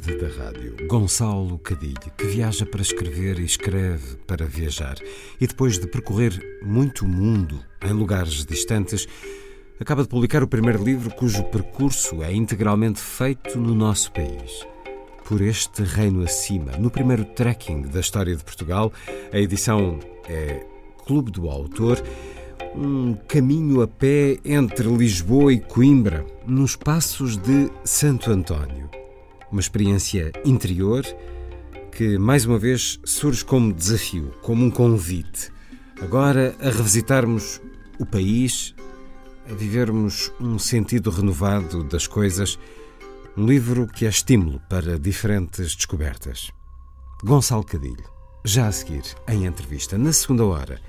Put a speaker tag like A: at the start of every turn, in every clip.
A: Tarde da rádio, Gonçalo Cadilho, que viaja para escrever e escreve para viajar, e depois de percorrer muito mundo em lugares distantes, acaba de publicar o primeiro livro cujo percurso é integralmente feito no nosso país. Por este reino acima, no primeiro trekking da história de Portugal, a edição é Clube do Autor, um caminho a pé entre Lisboa e Coimbra, nos passos de Santo António uma experiência interior que, mais uma vez, surge como desafio, como um convite. Agora a revisitarmos o país, a vivermos um sentido renovado das coisas, um livro que é estímulo para diferentes descobertas. Gonçalo Cadilho, já a seguir, em entrevista, na segunda hora,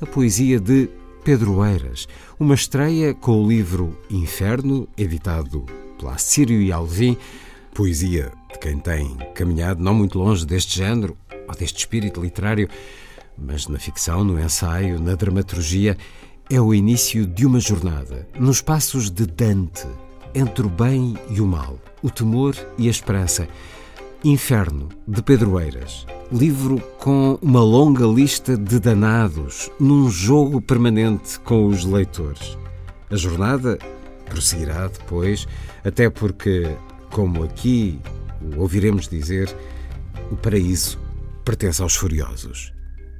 A: a poesia de Pedro Eiras, uma estreia com o livro Inferno, editado pela Sírio e Alvim, Poesia de quem tem caminhado não muito longe deste género ou deste espírito literário, mas na ficção, no ensaio, na dramaturgia, é o início de uma jornada nos passos de Dante, entre o bem e o mal, o temor e a esperança. Inferno, de Pedro Eiras. Livro com uma longa lista de danados, num jogo permanente com os leitores. A jornada prosseguirá depois, até porque como aqui ouviremos dizer, o paraíso pertence aos furiosos.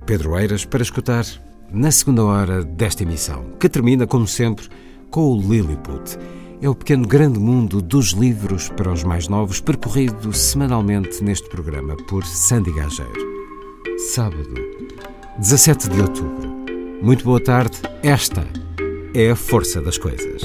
A: Pedro Eiras para escutar na segunda hora desta emissão, que termina, como sempre, com o Lilliput. É o pequeno grande mundo dos livros para os mais novos, percorrido semanalmente neste programa por Sandy Gageiro. Sábado, 17 de outubro. Muito boa tarde. Esta é a força das coisas.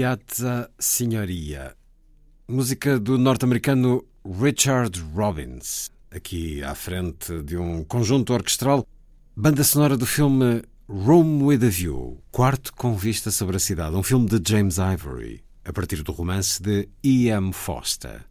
A: Piazza Signoria, música do norte-americano Richard Robbins, aqui à frente de um conjunto orquestral, banda sonora do filme Rome with a View, quarto com vista sobre a cidade, um filme de James Ivory, a partir do romance de E.M. Foster.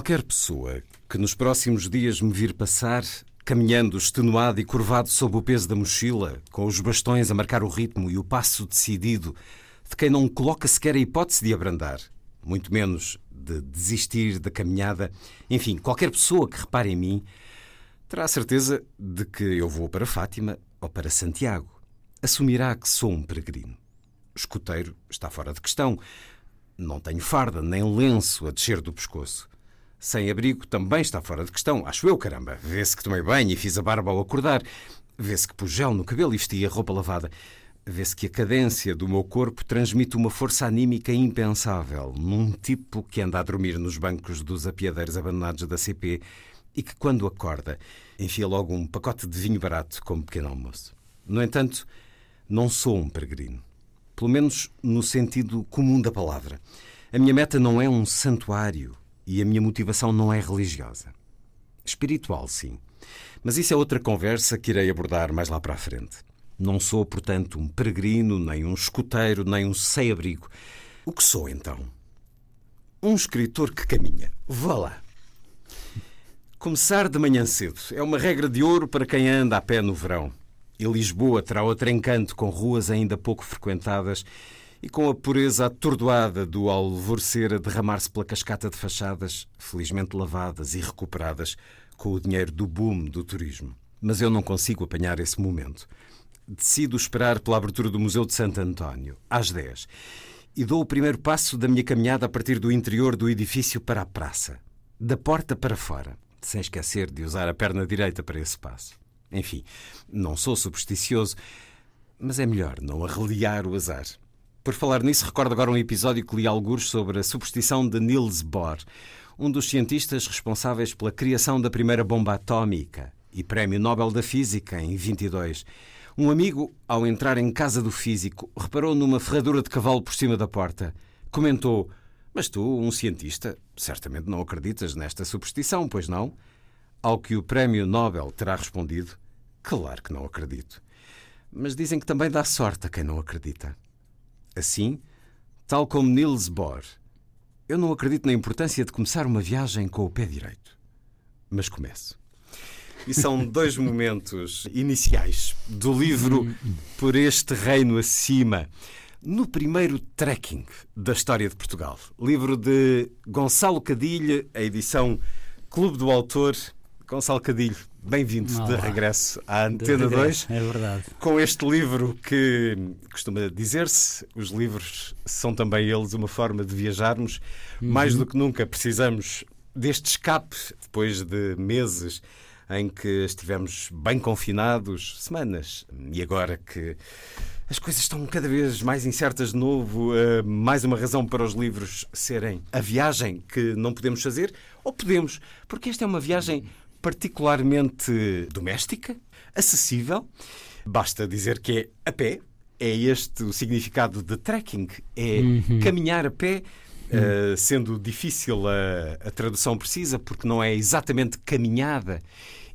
A: Qualquer pessoa que nos próximos dias me vir passar, caminhando extenuado e curvado sob o peso da mochila, com os bastões a marcar o ritmo e o passo decidido, de quem não coloca sequer a hipótese de abrandar, muito menos de desistir da caminhada, enfim, qualquer pessoa que repare em mim, terá a certeza de que eu vou para Fátima ou para Santiago. Assumirá que sou um peregrino. Escoteiro está fora de questão. Não tenho farda nem lenço a descer do pescoço. Sem abrigo também está fora de questão, acho eu, caramba. Vê-se que tomei banho e fiz a barba ao acordar. Vê-se que pus gel no cabelo e vesti a roupa lavada. Vê-se que a cadência do meu corpo transmite uma força anímica impensável num tipo que anda a dormir nos bancos dos apiadeiros abandonados da CP e que, quando acorda, enfia logo um pacote de vinho barato como pequeno almoço. No entanto, não sou um peregrino. Pelo menos no sentido comum da palavra. A minha meta não é um santuário e a minha motivação não é religiosa. Espiritual, sim. Mas isso é outra conversa que irei abordar mais lá para a frente. Não sou, portanto, um peregrino, nem um escoteiro, nem um sem-abrigo. O que sou, então? Um escritor que caminha. Vá lá. Começar de manhã cedo é uma regra de ouro para quem anda a pé no verão. E Lisboa terá outro encanto com ruas ainda pouco frequentadas e com a pureza atordoada do alvorecer a derramar-se pela cascata de fachadas, felizmente lavadas e recuperadas com o dinheiro do boom do turismo. Mas eu não consigo apanhar esse momento. Decido esperar pela abertura do Museu de Santo António, às 10, e dou o primeiro passo da minha caminhada a partir do interior do edifício para a praça, da porta para fora, sem esquecer de usar a perna direita para esse passo. Enfim, não sou supersticioso, mas é melhor não arreliar o azar. Por falar nisso, recordo agora um episódio que li alguns sobre a superstição de Niels Bohr, um dos cientistas responsáveis pela criação da primeira bomba atómica e Prémio Nobel da Física em 22. Um amigo, ao entrar em casa do físico, reparou numa ferradura de cavalo por cima da porta. Comentou: Mas tu, um cientista, certamente não acreditas nesta superstição, pois não? Ao que o Prémio Nobel terá respondido: Claro que não acredito. Mas dizem que também dá sorte a quem não acredita. Assim, tal como Niels Bohr, eu não acredito na importância de começar uma viagem com o pé direito. Mas começo. E são dois momentos iniciais do livro Por Este Reino Acima. No primeiro trekking da história de Portugal, livro de Gonçalo Cadilho, a edição Clube do Autor. Gonçalo Cadilho, bem-vindo de regresso à Antena
B: de regresso,
A: 2.
B: É verdade.
A: Com este livro que costuma dizer-se, os livros são também eles uma forma de viajarmos.
B: Uhum.
A: Mais do que nunca precisamos deste escape depois de meses em que estivemos bem confinados, semanas, e agora que as coisas estão cada vez mais incertas de novo, uh, mais uma razão para os livros serem a viagem que não podemos fazer, ou podemos, porque esta é uma viagem particularmente doméstica, acessível, basta dizer que é a pé, é este o significado de trekking, é
B: Uhum.
A: caminhar a pé. Uh, sendo difícil a, a tradução precisa, porque não é exatamente caminhada,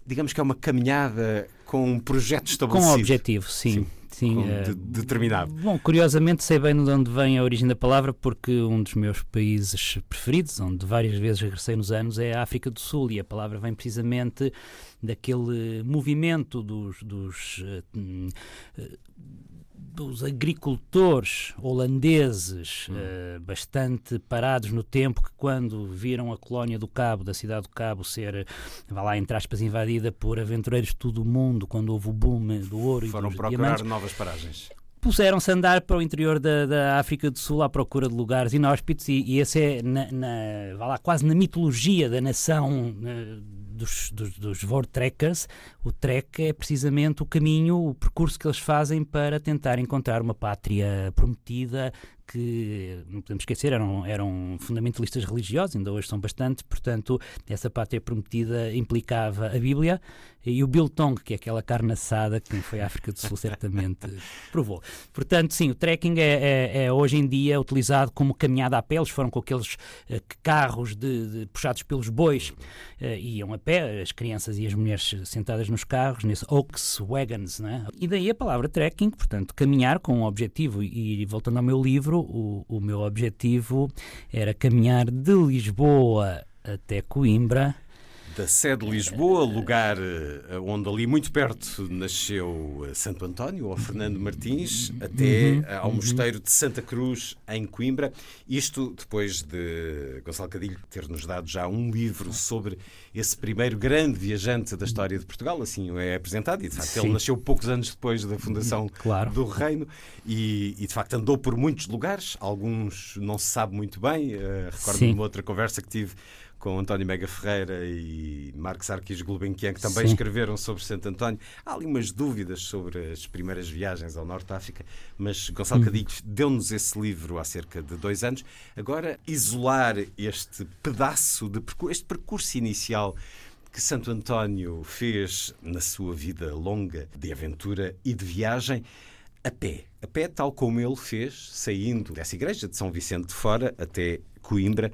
A: digamos que é uma caminhada com um projeto estabelecido.
B: Com objetivo, sim. sim,
A: com
B: eh,
A: de- determinado.
B: Bom, curiosamente sei bem de onde vem a origem da palavra, porque um dos meus países preferidos, onde várias vezes regressei nos anos, é a África do Sul, e a palavra vem precisamente daquele movimento dos, dos, hum, eh, dos agricultores holandeses eh, bastante parados no tempo que quando viram a colónia do Cabo, da cidade do Cabo ser, vá lá, entre aspas, invadida por aventureiros de todo o mundo, quando houve o boom do ouro
A: Foram
B: e dos
A: procurar
B: diamantes,
A: novas paragens.
B: puseram-se a andar para o interior da, da África do Sul à procura de lugares inóspitos e, e esse é na, na- vá lá, quase na mitologia da nação eh, dos, dos, dos Vortrekkers, o trek é precisamente o caminho, o percurso que eles fazem para tentar encontrar uma pátria prometida que, não podemos esquecer, eram, eram fundamentalistas religiosos, ainda hoje são bastante, portanto, essa pátria prometida implicava a Bíblia e o biltong, que é aquela carne assada que foi à África do Sul certamente provou. Portanto, sim, o trekking é, é- é hoje em dia utilizado como caminhada a pé. Eles foram com aqueles eh, carros de, de- puxados pelos bois, eh, iam a pé, as crianças e as mulheres sentadas nos carros, nesses oaks wagons, né? E daí a palavra trekking, portanto, caminhar com um objetivo. E voltando ao meu livro, o, o meu objetivo era caminhar de Lisboa até Coimbra.
A: Da sede de Lisboa, lugar eh, onde ali muito perto nasceu eh, Santo António, ou Fernando Martins, até
B: Uhum,
A: eh, ao Mosteiro de Santa Cruz, em Coimbra. Isto depois de Gonçalo Cadilho ter-nos dado já um livro sobre esse primeiro grande viajante da história de Portugal, assim o é apresentado, e de facto ele
B: Sim.
A: nasceu poucos anos depois da fundação
B: Claro.
A: do reino e, e, de facto andou por muitos lugares, alguns não se sabe muito bem. eh, Recordo-me uma outra conversa que tive com António Mega Ferreira e Marcos Arquis Gulbenkian, que também
B: Sim.
A: escreveram sobre Santo António. Há ali umas dúvidas sobre as primeiras viagens ao Norte de África, mas Gonçalo
B: Uhum.
A: Cadilho deu-nos esse livro há cerca de dois anos. Agora, isolar este pedaço de percurso, este percurso inicial que Santo António fez na sua vida longa de aventura e de viagem a pé. A pé, tal como ele fez, saindo dessa igreja de São Vicente de Fora até Coimbra.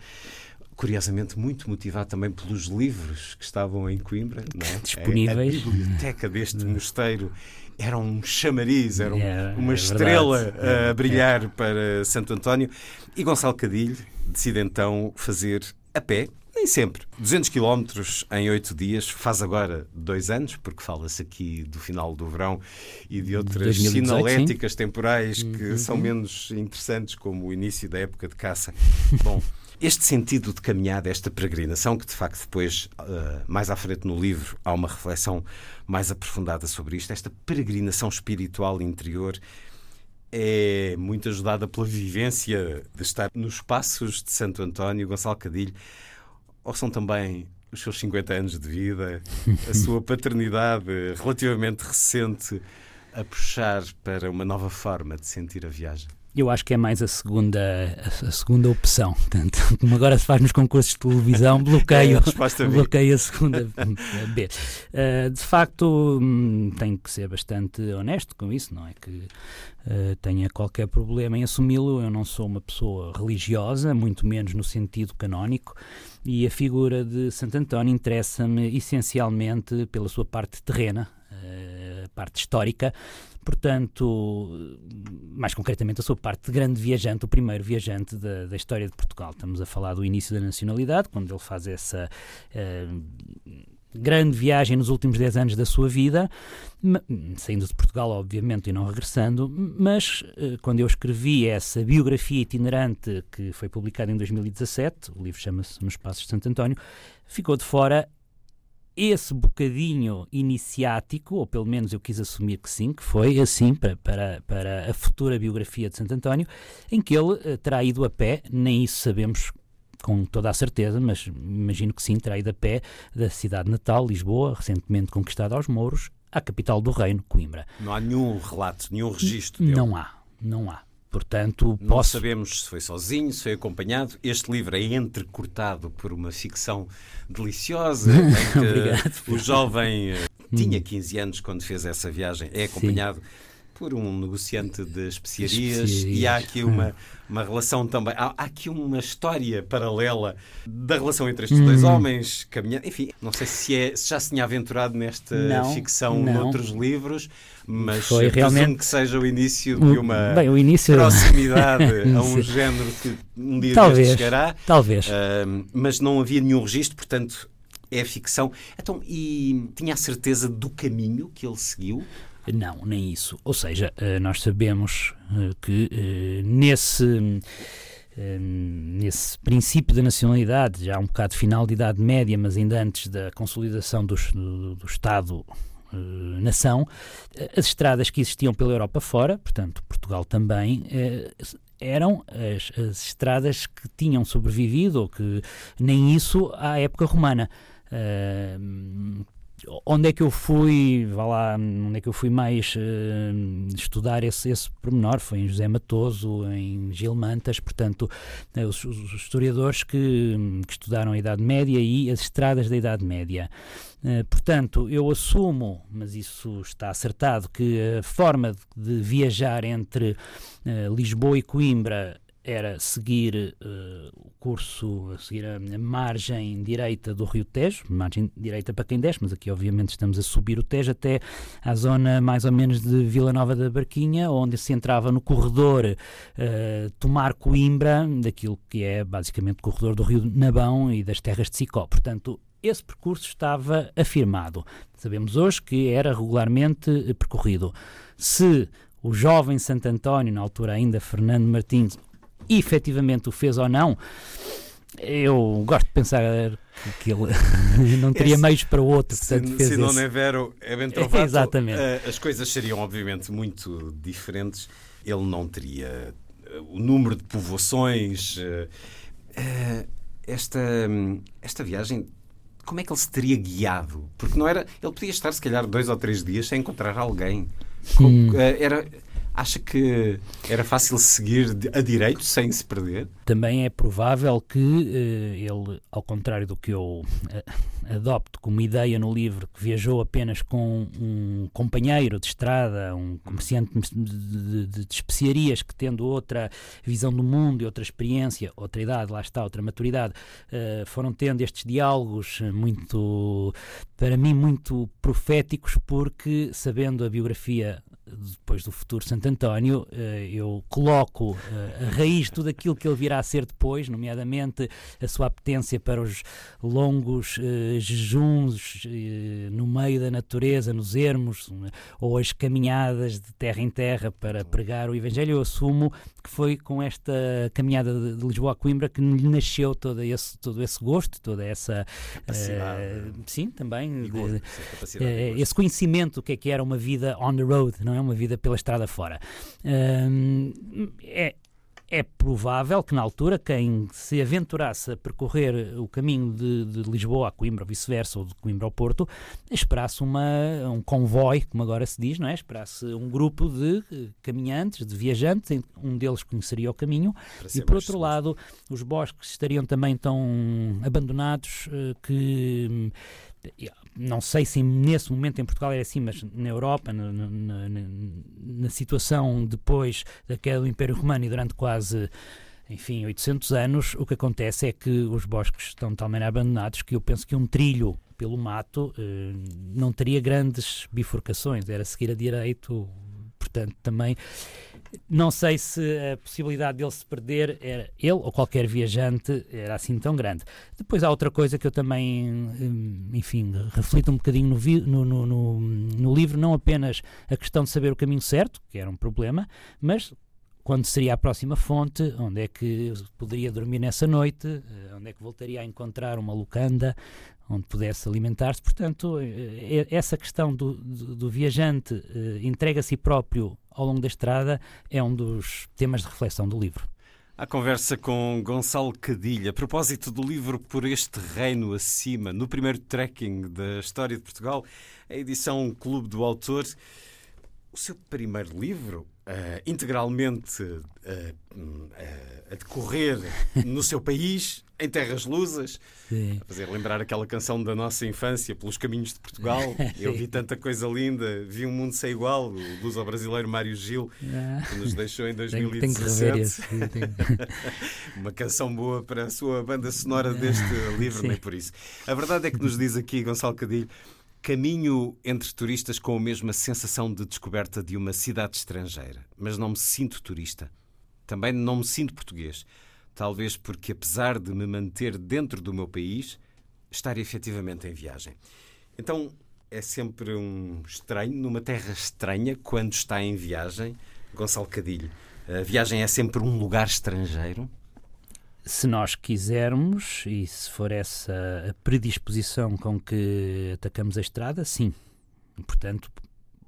A: Curiosamente, muito motivado também pelos livros que estavam em Coimbra. é?
B: Disponíveis.
A: A, a biblioteca deste mosteiro era um chamariz, era um-
B: É,
A: uma
B: é
A: estrela.
B: É,
A: a brilhar para Santo António. E Gonçalo Cadilho decide então fazer a pé, nem sempre, 200 km em 8 dias. Faz agora dois anos, porque fala-se aqui do final do verão e de outras
B: 2018,
A: sinaléticas temporais
B: Uhum.
A: que são menos interessantes, como o início da época de caça. Bom. Este sentido de caminhada, esta peregrinação, que de facto depois, ah, mais à frente no livro, há uma reflexão mais aprofundada sobre isto, esta peregrinação espiritual interior é muito ajudada pela vivência de estar nos passos de Santo António, Gonçalo Cadilho, ou são também os seus 50 anos de vida, a sua paternidade relativamente recente, a puxar para uma nova forma de sentir a viagem?
B: Eu acho que é mais a segunda, a, segunda opção. Portanto, como agora se faz nos concursos de televisão, bloqueio,
A: é a,
B: bloqueio a segunda B. Uh, de facto, hum, tenho que ser bastante honesto com isso, não é que uh, tenha qualquer problema em assumi-lo. Eu não sou uma pessoa religiosa, muito menos no sentido canónico, e a figura de Santo António interessa-me essencialmente pela sua parte terrena, uh, parte histórica Portanto, mais concretamente, a sua parte de grande viajante, o primeiro viajante da, da, história de Portugal. Estamos a falar do início da nacionalidade, quando ele faz essa. Uh, grande viagem nos últimos 10 anos da sua vida, saindo de Portugal, obviamente, e não regressando, mas uh, quando eu escrevi essa biografia itinerante que foi publicada em 2017, o livro chama-se Nos Passos de Santo António, ficou de fora esse bocadinho iniciático, ou pelo menos eu quis assumir que sim, que foi assim para, para, para a futura biografia de Santo António, em que ele uh, terá ido a pé, nem isso sabemos com toda a certeza, mas imagino que sim, terá ido a pé da cidade natal, Lisboa, recentemente conquistada aos mouros, à capital do reino, Coimbra.
A: Não há nenhum relato, nenhum registro
B: dele. Não há, não há. Portanto,
A: não
B: posso...
A: sabemos se foi sozinho, se foi acompanhado. Este livro é entrecortado por uma ficção deliciosa.
B: Obrigado.
A: O jovem eh, tinha 15 anos quando fez essa viagem, é acompanhado. Sim por um negociante de especiarias, especiarias. e há aqui uma, uma relação também, há, há, aqui uma história paralela da relação entre estes hum. dois homens, caminhando, enfim, não sei se, é, se já se tinha aventurado nesta
B: não,
A: ficção
B: não.
A: noutros livros, mas
B: Foi realmente
A: que seja o início de uma
B: Bem, o início...
A: proximidade a um género que um dia
B: talvez,
A: chegará.
B: Talvez.
A: Uh, mas não havia nenhum registro, portanto é ficção. Então, e tinha a certeza do caminho que ele seguiu?
B: Não, nem isso. Ou seja, eh, nós sabemos eh, que eh, nesse nesse princípio da nacionalidade, já um bocado final de Idade Média, mas ainda antes da consolidação do, do, do Estado nação, as estradas que existiam pela Europa fora, portanto Portugal também, eram as, as, estradas que tinham sobrevivido, ou que nem isso à época romana. Onde é que eu fui, vá lá, onde é que eu fui mais uh, estudar esse, esse pormenor? Foi em José Matoso, em Gil Mantas, portanto, uh, os, os, historiadores que, que, estudaram a Idade Média e as estradas da Idade Média. Uh, portanto, eu assumo, mas isso está acertado, que a forma de, de viajar entre Lisboa e Coimbra era seguir uh, o curso, seguir a, a, margem direita do Rio Tejo, margem direita para quem desce, mas aqui obviamente estamos a subir o Tejo até à zona mais ou menos de Vila Nova da Barquinha, onde se entrava no corredor uh, Tomar Coimbra, daquilo que é basicamente o corredor do Rio Nabão e das terras de Sicó. Portanto, esse percurso estava afirmado. Sabemos hoje que era regularmente percorrido. Se o jovem Santo António, na altura ainda Fernando Martins, efetivamente o fez ou não, eu gosto de pensar que ele não teria Esse, meios para o outro.
A: Portanto,
B: se, fez
A: se
B: não
A: é vero, é bem trovado,
B: Exatamente.
A: Uh, as coisas seriam obviamente muito diferentes. Ele não teria uh, o número de povoações. Uh, esta, esta viagem, como é que ele se teria guiado? Porque não era. Ele podia estar, se calhar, dois ou três dias sem encontrar alguém. Hum. Era Acha que era fácil seguir a direito sem se perder?
B: Também é provável que uh, ele, ao contrário do que eu uh, adopto como ideia no livro, que viajou apenas com um companheiro de estrada, um comerciante de, de, de, especiarias que, tendo outra visão do mundo e outra experiência, outra idade, lá está, outra maturidade, uh, foram tendo estes diálogos muito, para mim, muito proféticos, porque sabendo a biografia depois do futuro Santo António, eh, eu coloco eh, a raiz de tudo aquilo que ele virá a ser depois, nomeadamente a sua apetência para os longos eh, jejuns no meio da natureza, nos ermos, ou as caminhadas de terra em terra para pregar o Evangelho. Eu assumo que foi com esta caminhada de Lisboa a Coimbra que lhe nasceu todo esse, todo esse gosto, toda essa.
A: Uh,
B: sim, também.
A: De, uh,
B: esse conhecimento do que é que era uma vida on the road, não é? Uma vida pela estrada fora. Uh, é, é provável que na altura quem se aventurasse a percorrer o caminho de, de Lisboa a Coimbra, ou vice-versa, ou de Coimbra ao Porto, esperasse uma, um convoio, como agora se diz, não é? Esperasse um grupo de caminhantes, de viajantes, um deles conheceria o caminho, e por outro seguro. lado, os bosques estariam também tão abandonados uh, que não sei se nesse momento em Portugal era assim, mas na Europa, na, na, na, situação depois da queda do Império Romano e durante quase, enfim, 800 anos, o que acontece é que os bosques estão de tal maneira abandonados que eu penso que um trilho pelo mato eh, não teria grandes bifurcações, era seguir a direito, portanto, também não sei se a possibilidade dele se perder, era, ele ou qualquer viajante, era assim tão grande. Depois há outra coisa que eu também, hum, enfim, reflito um bocadinho no, vi, no, no, no, no livro, não apenas a questão de saber o caminho certo, que era um problema, mas quando seria a próxima fonte, onde é que poderia dormir nessa noite, eh, onde é que voltaria a encontrar uma locanda onde pudesse alimentar-se. Portanto, eh, essa questão do, do, do viajante eh, entrega a si próprio ao longo da estrada é um dos temas de reflexão do livro.
A: A conversa com Gonçalo Cadilha, a propósito do livro Por Este Reino Acima, no primeiro trekking da história de Portugal, a edição Clube do Autor. O seu primeiro livro, uh, integralmente uh, uh, a decorrer no seu país, em terras lusas, Sim. a fazer lembrar aquela canção da nossa infância, Pelos Caminhos de Portugal. Eu vi tanta coisa linda, vi um mundo sem igual, o luso brasileiro Mário Gil, ah. que nos deixou em 2017. Tenho, tenho Uma canção boa para a sua banda sonora deste livro, Sim. nem por isso. A verdade é que nos diz aqui Gonçalo Cadilho Caminho entre turistas com a mesma sensação de descoberta de uma cidade estrangeira, mas não me sinto turista. Também não me sinto português. Talvez porque, apesar de me manter dentro do meu país, estar efetivamente em viagem. Então é sempre um estranho, numa terra estranha, quando está em viagem. Gonçalo Cadilho, a viagem é sempre um lugar estrangeiro?
B: Se nós quisermos e se for essa a predisposição com que atacamos a estrada, sim. Portanto,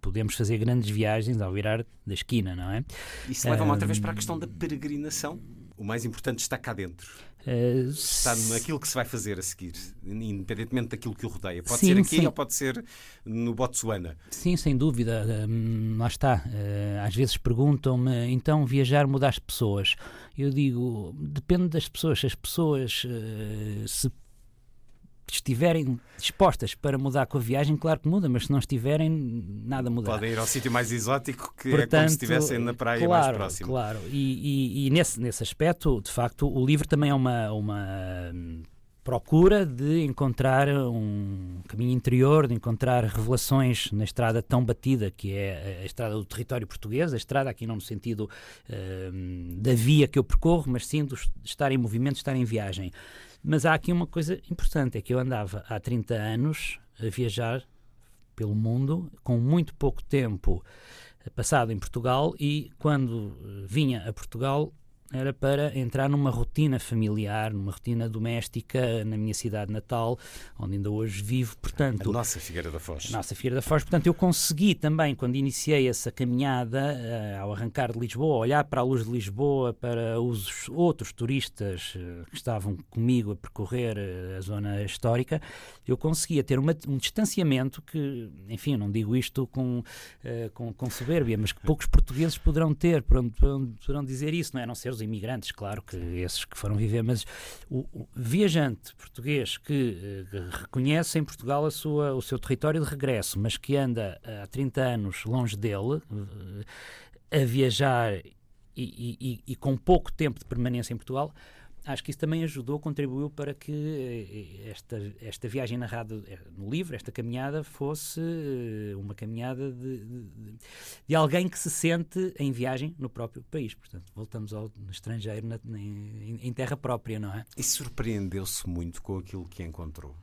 B: podemos fazer grandes viagens ao virar da esquina, não é?
A: Isso leva-me outra vez para a questão da peregrinação. O mais importante está cá dentro. Uh, está naquilo que se vai fazer a seguir, independentemente daquilo que o rodeia. Pode sim, ser aqui sim. ou pode ser no Botsuana.
B: Sim, sem dúvida. Um, lá está. Uh, às vezes perguntam-me, então viajar muda as pessoas. Eu digo, depende das pessoas. Se as pessoas uh, se estiverem dispostas para mudar com a viagem, claro que muda, mas se não estiverem, nada muda.
A: Podem ir ao sítio mais exótico, que Portanto, é como se estivessem na praia
B: claro,
A: mais próxima.
B: Claro, e, e, e, nesse, nesse aspecto, de facto, o livro também é uma, uma procura de encontrar um caminho interior, de encontrar revelações na estrada tão batida que é a estrada do território português, a estrada aqui não no sentido uh, da via que eu percorro, mas sim de estar em movimento, de estar em viagem. Mas há aqui uma coisa importante, é que eu andava há 30 anos a viajar pelo mundo, com muito pouco tempo passado em Portugal e quando vinha a Portugal era para entrar numa rotina familiar, numa rotina doméstica na minha cidade natal, onde ainda hoje vivo, portanto...
A: A nossa Figueira da Foz.
B: Nossa Figueira da Foz. Portanto, eu consegui também, quando iniciei essa caminhada, uh, ao arrancar de Lisboa, olhar para a luz de Lisboa, para os outros turistas uh, que estavam comigo a percorrer uh, a zona histórica, eu conseguia ter uma, um distanciamento que, enfim, não digo isto com, com, com soberbia, mas que poucos portugueses poderão ter, poderão, poderão dizer isso, não é? A não ser os imigrantes, claro que esses que foram viver, mas o, o viajante português que, que, eh, reconhece em Portugal a sua, o seu território de regresso, mas que anda há 30 anos longe dele, eh, a viajar e, e, e com pouco tempo de permanência em Portugal, acho que isso também ajudou, contribuiu para que eh, esta, esta viagem narrada eh, no livro, esta caminhada, fosse eh, uma caminhada de, de, de alguém que se sente em viagem no próprio país. Portanto, voltamos ao estrangeiro na, em, em, terra própria, não é?
A: E surpreendeu-se muito com aquilo que encontrou?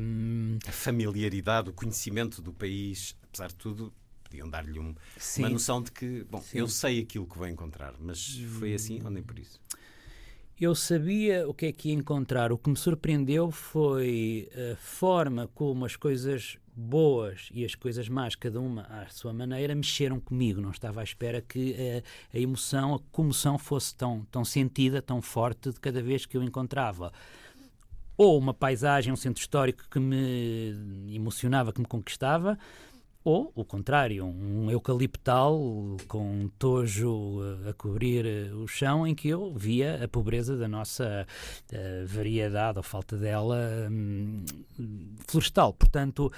A: Um... A familiaridade, o conhecimento do país, apesar de tudo, podiam dar-lhe um, uma noção de que, bom, Sim. eu sei aquilo que vou encontrar, mas foi assim ou nem por isso?
B: Eu sabia o que é que ia encontrar. O que me surpreendeu foi a forma como as coisas boas e as coisas más, cada uma à sua maneira, mexeram comigo. Não estava à espera que a, a emoção, a comoção fosse tão, tão sentida, tão forte de cada vez que eu encontrava ou uma paisagem, um centro histórico que me emocionava, que me conquistava, ou o contrário, um eucaliptal com um tojo a cobrir eh, o chão em que eu via a pobreza da nossa uh, variedade ou falta dela um, florestal. Portanto,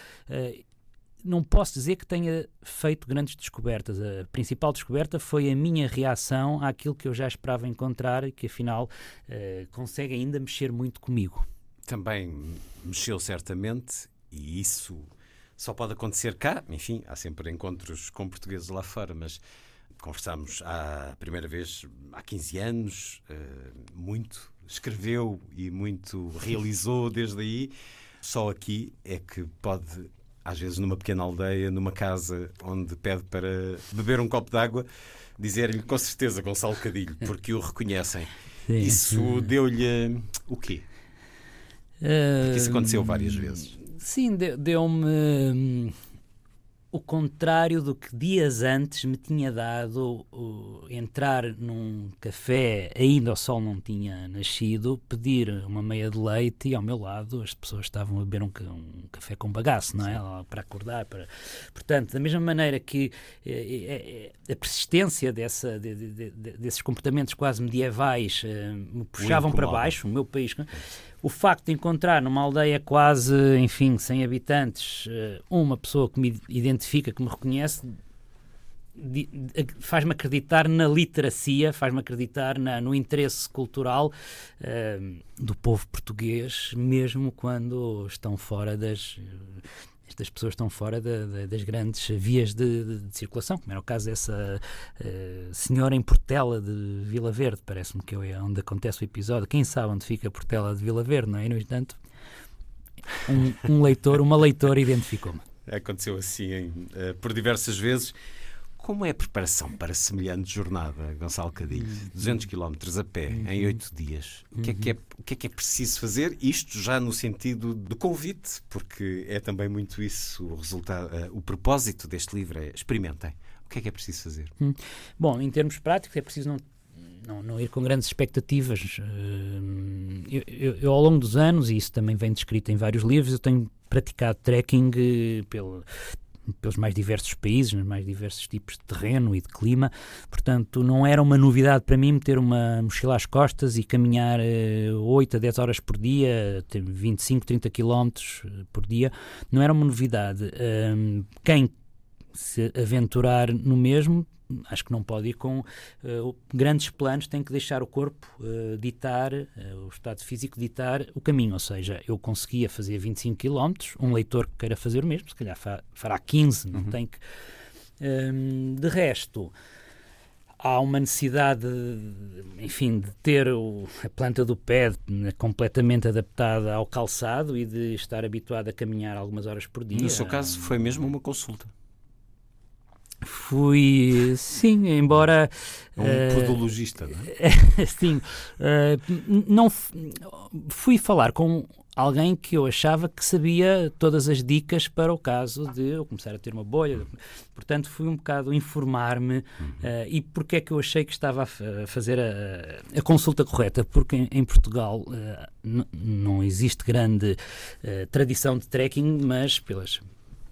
B: não posso dizer que tenha feito grandes descobertas. A principal descoberta foi a minha reação àquilo que eu já esperava encontrar e que afinal consegue ainda mexer muito comigo.
A: Também mexeu certamente, e isso só pode acontecer cá. Enfim, há sempre encontros com portugueses lá fora, mas conversámos a primeira vez há 15 anos, uh, muito escreveu e muito realizou desde aí. Só aqui é que pode, às vezes, numa pequena aldeia, numa casa onde pede para beber um copo d'água, dizer-lhe com certeza Gonçalo Cadilho, porque o reconhecem. Sim. Isso deu-lhe o quê? Porque isso aconteceu várias vezes.
B: Sim, deu-me hum, o contrário do que dias antes me tinha dado uh, entrar num café, ainda o sol não tinha nascido, pedir uma meia de leite e ao meu lado as pessoas estavam a beber um, um café com bagaço, não é? Sim. Para acordar. Para... Portanto, da mesma maneira que eh, eh, a persistência dessa, de, de, de, desses comportamentos quase medievais eh, me puxavam para baixo, o meu país o facto de encontrar numa aldeia quase, enfim, sem habitantes, eh, uma pessoa que me identifica, que me reconhece, faz-me acreditar na literacia, faz-me acreditar na, no interesse cultural uh, do povo português, mesmo quando estão fora das estas pessoas estão fora de, de, das grandes vias de, de, circulação, como era o caso dessa uh, senhora em Portela de Vila Verde, parece-me que é onde acontece o episódio. Quem sabe onde fica Portela de Vila Verde, não é? E, no entanto, um, um leitor, uma leitora identificou-me.
A: Aconteceu assim uh, por diversas vezes. Como é a preparação para semelhante jornada, Gonçalo Cadilho? 200 km a pé, em 8 uhum. dias. O que, é que é, o que é que é preciso fazer? Isto já no sentido do convite, porque é também muito isso o resultado, uh, o propósito deste livro é experimentem. O que é que é preciso fazer?
B: Hum. Bom, em termos práticos, é preciso não não, não, ir com grandes expectativas. Hum, eu, eu, eu, ao longo dos anos, e isso também vem descrito em vários livros, eu tenho praticado trekking eh, pelo, pelos mais diversos países, nos mais diversos tipos de terreno e de clima. Portanto, não era uma novidade para mim meter uma mochila às costas e caminhar uh, 8 a 10 horas por dia, 25, 30 quilómetros eh, por dia. Não era uma novidade. Um, quem se aventurar no mesmo acho que não pode ir com uh, grandes planos, tem que deixar o corpo uh, ditar, uh, o estado físico ditar o caminho. Ou seja, eu conseguia fazer 25 km, um leitor que queira fazer o mesmo, se calhar fa fará 15, não uhum. tem que. Um, ehm, de resto, há uma necessidade, enfim, de ter o, a planta do pé completamente adaptada ao calçado e de estar habituado a caminhar algumas horas por dia.
A: No seu caso, foi mesmo uma consulta?
B: Fui, sim, embora.
A: Um uh, podologista, não
B: é? sim. Uh, não fui falar com alguém que eu achava que sabia todas as dicas para o caso de eu começar a ter uma bolha. Portanto, fui um bocado informar-me uh, e porque é que eu achei que estava a, fazer a, a consulta correta? Porque em, em Portugal uh, não existe grande uh, tradição de trekking, mas pelas,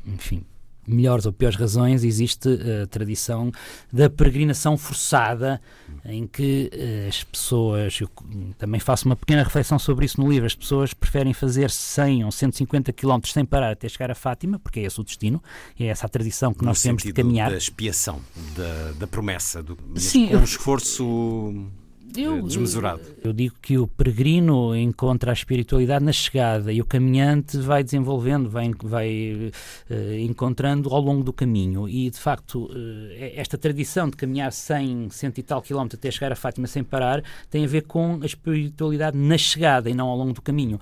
B: enfim, melhores ou piores razões, existe a tradição da peregrinação forçada, em que uh, as pessoas, eu também faço uma pequena reflexão sobre isso no livro, as pessoas preferem fazer 100 ou 150 km sem parar até chegar a Fátima, porque é esse o destino, é essa a tradição que
A: no
B: nós temos de caminhar.
A: da expiação, da, da promessa, do, Sim, um esforço eu, desmesurado.
B: Eu digo que o peregrino encontra a espiritualidade na chegada e o caminhante vai desenvolvendo, vai, vai uh, encontrando ao longo do caminho. E, de facto, uh, esta tradição de caminhar 100, 100 e tal quilómetros até chegar a Fátima sem parar tem a ver com a espiritualidade na chegada e não ao longo do caminho.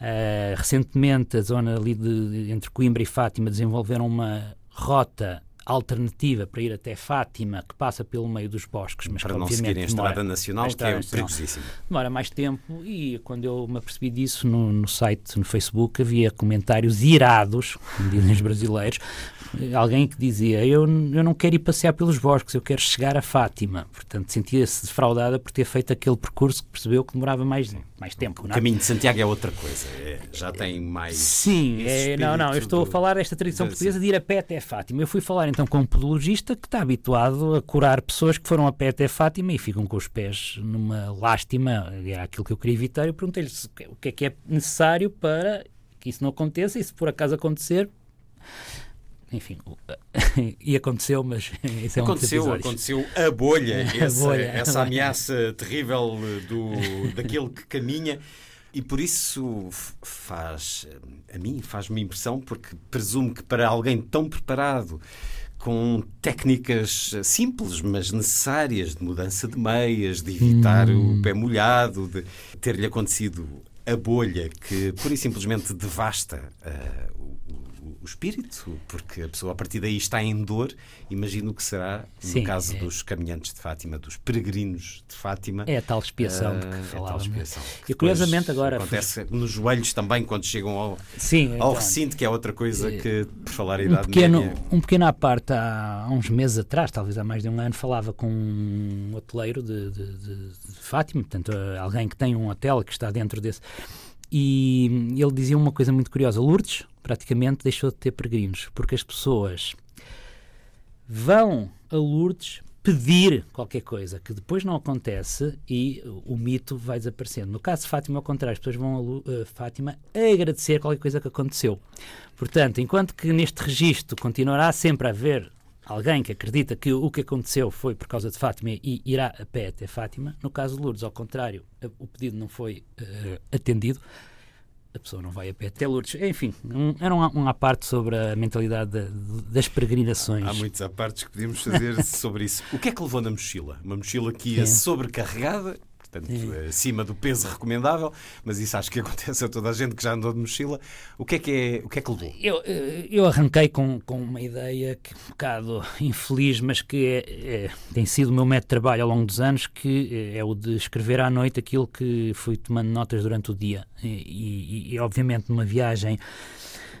B: Uh, recentemente, a zona ali de, entre Coimbra e Fátima desenvolveram uma rota alternativa para ir até Fátima, que passa pelo meio dos bosques, mas
A: para
B: que,
A: não seguirem a Estrada Nacional, que é perigosíssimo.
B: Demora mais tempo e quando eu me apercebi disso no, no site, no Facebook, havia comentários irados, como dizem os brasileiros, alguém que dizia eu, eu não quero ir passear pelos bosques, eu quero chegar a Fátima. Portanto, sentia-se defraudada por ter feito aquele percurso que percebeu que demorava mais, mais tempo.
A: O
B: não?
A: É? caminho de Santiago é outra coisa, é, já tem mais.
B: Sim, é, não, não, eu estou do... a falar desta tradição portuguesa de ir a pé até Fátima. Eu fui falar então com um podologista que está habituado a curar pessoas que foram a pé até Fátima e ficam com os pés numa lástima, era aquilo que eu queria evitar. Eu perguntei-lhe o que é que é necessário para que isso não aconteça e se por acaso acontecer enfim, e aconteceu, mas isso é
A: aconteceu,
B: um
A: aconteceu a bolha, a essa, bolha, essa ameaça terrível do, daquele que caminha. E por isso faz, a mim faz-me impressão, porque presumo que para alguém tão preparado, com técnicas simples, mas necessárias, de mudança de meias, de evitar hum. o pé molhado, de ter-lhe acontecido a bolha que pura e simplesmente devasta uh, o espírito, porque a pessoa a partir daí está em dor. Imagino que será, Sim, no caso é. dos caminhantes de Fátima, dos peregrinos de Fátima.
B: É a tal expiação uh, de que ah, falávamos.
A: É
B: e curiosamente agora.
A: Acontece nos joelhos também quando chegam ao, Sim, ao então, recinto, que é outra coisa eh, que, por falar em idade
B: um pequeno,
A: média.
B: Um pequeno à parte, há uns meses atrás, talvez há mais de um ano, falava com um hoteleiro de, de, de, de Fátima, portanto, alguém que tem um hotel que está dentro desse. E ele dizia uma coisa muito curiosa: Lourdes praticamente deixou de ter peregrinos, porque as pessoas vão a Lourdes pedir qualquer coisa que depois não acontece e o mito vai desaparecendo. No caso de Fátima, ao contrário, as pessoas vão a uh, Fátima agradecer qualquer coisa que aconteceu. Portanto, enquanto que neste registro continuará sempre a haver alguém que acredita que o que aconteceu foi por causa de Fátima e irá a pé até Fátima. No caso de Lourdes, ao contrário, o pedido não foi uh, atendido. A pessoa não vai a pé até Lourdes. Enfim, um, era um, um à parte sobre a mentalidade de, de, das peregrinações.
A: Há, muitos à partes que podíamos fazer sobre isso. O que é que levou na mochila? Uma mochila que ia Sim. sobrecarregada portanto, é. acima do peso recomendável, mas isso acho que acontece a toda a gente que já andou de mochila. O que é que, é, o que, é que levou?
B: Eu, eh, eu arranquei com, com uma ideia que um bocado infeliz, mas que é, é, tem sido o meu método de trabalho ao longo dos anos, que é o de escrever à noite aquilo que fui tomando notas durante o dia. E, e, e obviamente, numa viagem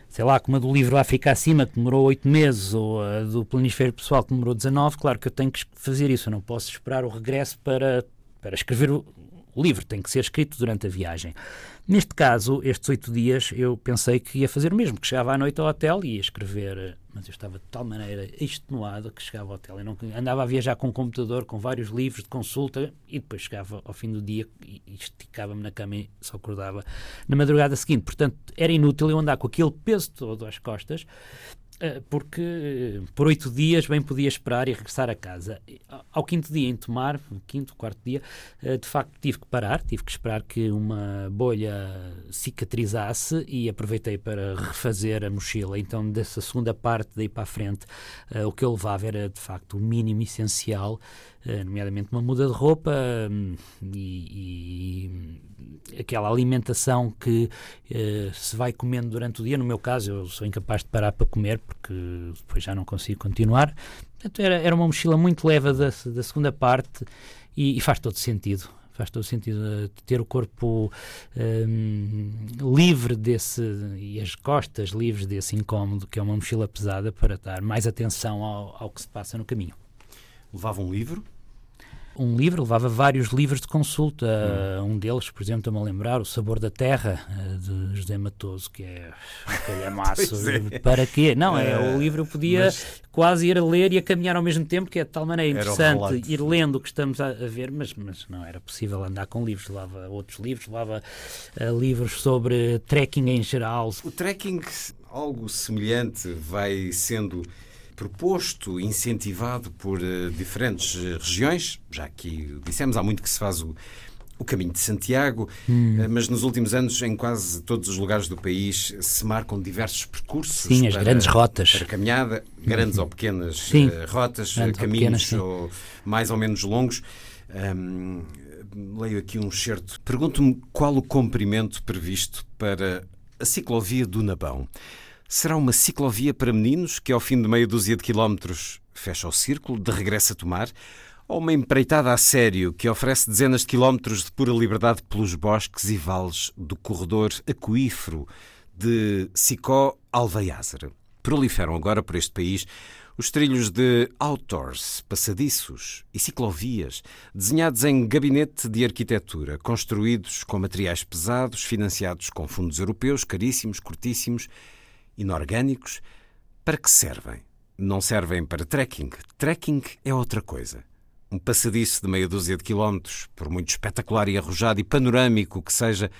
B: sei lá, como a do livro África Acima, que demorou oito meses, ou a do Planisfério Pessoal, que demorou 19, claro que eu tenho que fazer isso. Eu não posso esperar o regresso para para escrever o, livro, tem que ser escrito durante a viagem. Neste caso, estes oito dias, eu pensei que ia fazer o mesmo, que chegava à noite ao hotel e ia escrever, mas eu estava de tal maneira extenuado que chegava ao hotel. Eu não, andava a viajar com um computador, com vários livros de consulta e depois chegava ao fim do dia e esticava-me na cama e só acordava na madrugada seguinte. Portanto, era inútil eu andar com aquele peso todo às costas eh, porque eh, por oito dias bem podia esperar e regressar a casa. Ao quinto dia em tomar, quinto, quarto dia, eh, de facto tive que parar, tive que esperar que uma bolha cicatrizasse e aproveitei para refazer a mochila. Então, dessa segunda parte, daí para a frente, o que eu levava era de facto o mínimo essencial, nomeadamente uma muda de roupa hum, e, e aquela alimentação que se vai comendo durante o dia. No meu caso, eu sou incapaz de parar para comer porque depois já não consigo continuar. Portanto, era, era uma mochila muito leve da, da segunda parte e, e faz todo sentido faz todo sentido uh, ter o corpo um, livre desse e as costas livres desse incómodo que é uma mochila pesada para dar mais atenção ao, ao que se passa no caminho.
A: Levava um livro?
B: um livro, levava vários livros de consulta. Hum. Um deles, por exemplo, estou-me a lembrar, O Sabor da Terra, eh, de José Matoso, que é um calhamaço. é. Para quê? Não, é, o livro eu podia mas... quase ir a ler e a caminhar ao mesmo tempo, que é de tal maneira interessante ir lendo o que estamos a, a, ver, mas, mas não era possível andar com livros. Levava outros livros, levava uh, livros sobre trekking em geral.
A: O trekking, algo semelhante, vai sendo proposto, incentivado por uh, diferentes uh, regiões. Já que dissemos, há muito que se faz o, o caminho de Santiago, hum. uh, mas nos últimos anos, em quase todos os lugares do país, se marcam diversos percursos.
B: Sim, as grandes rotas.
A: Para caminhada, grandes ou pequenas sim. rotas, grandes caminhos ou, ou mais ou menos longos. Um, leio aqui um certo. Pergunto-me qual o comprimento previsto para a ciclovia do Nabão. Será uma ciclovia para meninos que, ao fim de meia dúzia de quilómetros, fecha o círculo, de regresso a tomar? Ou uma empreitada a sério que oferece dezenas de quilómetros de pura liberdade pelos bosques e vales do corredor aquífero de Sicó Alveiazer? Proliferam agora por este país os trilhos de outdoors, passadiços e ciclovias, desenhados em gabinete de arquitetura, construídos com materiais pesados, financiados com fundos europeus, caríssimos, curtíssimos, inorgânicos. Para que servem? Não servem para trekking. Trekking é outra coisa. Um passadiço de meia dúzia de quilómetros, por muito espetacular e arrojado e panorâmico que seja,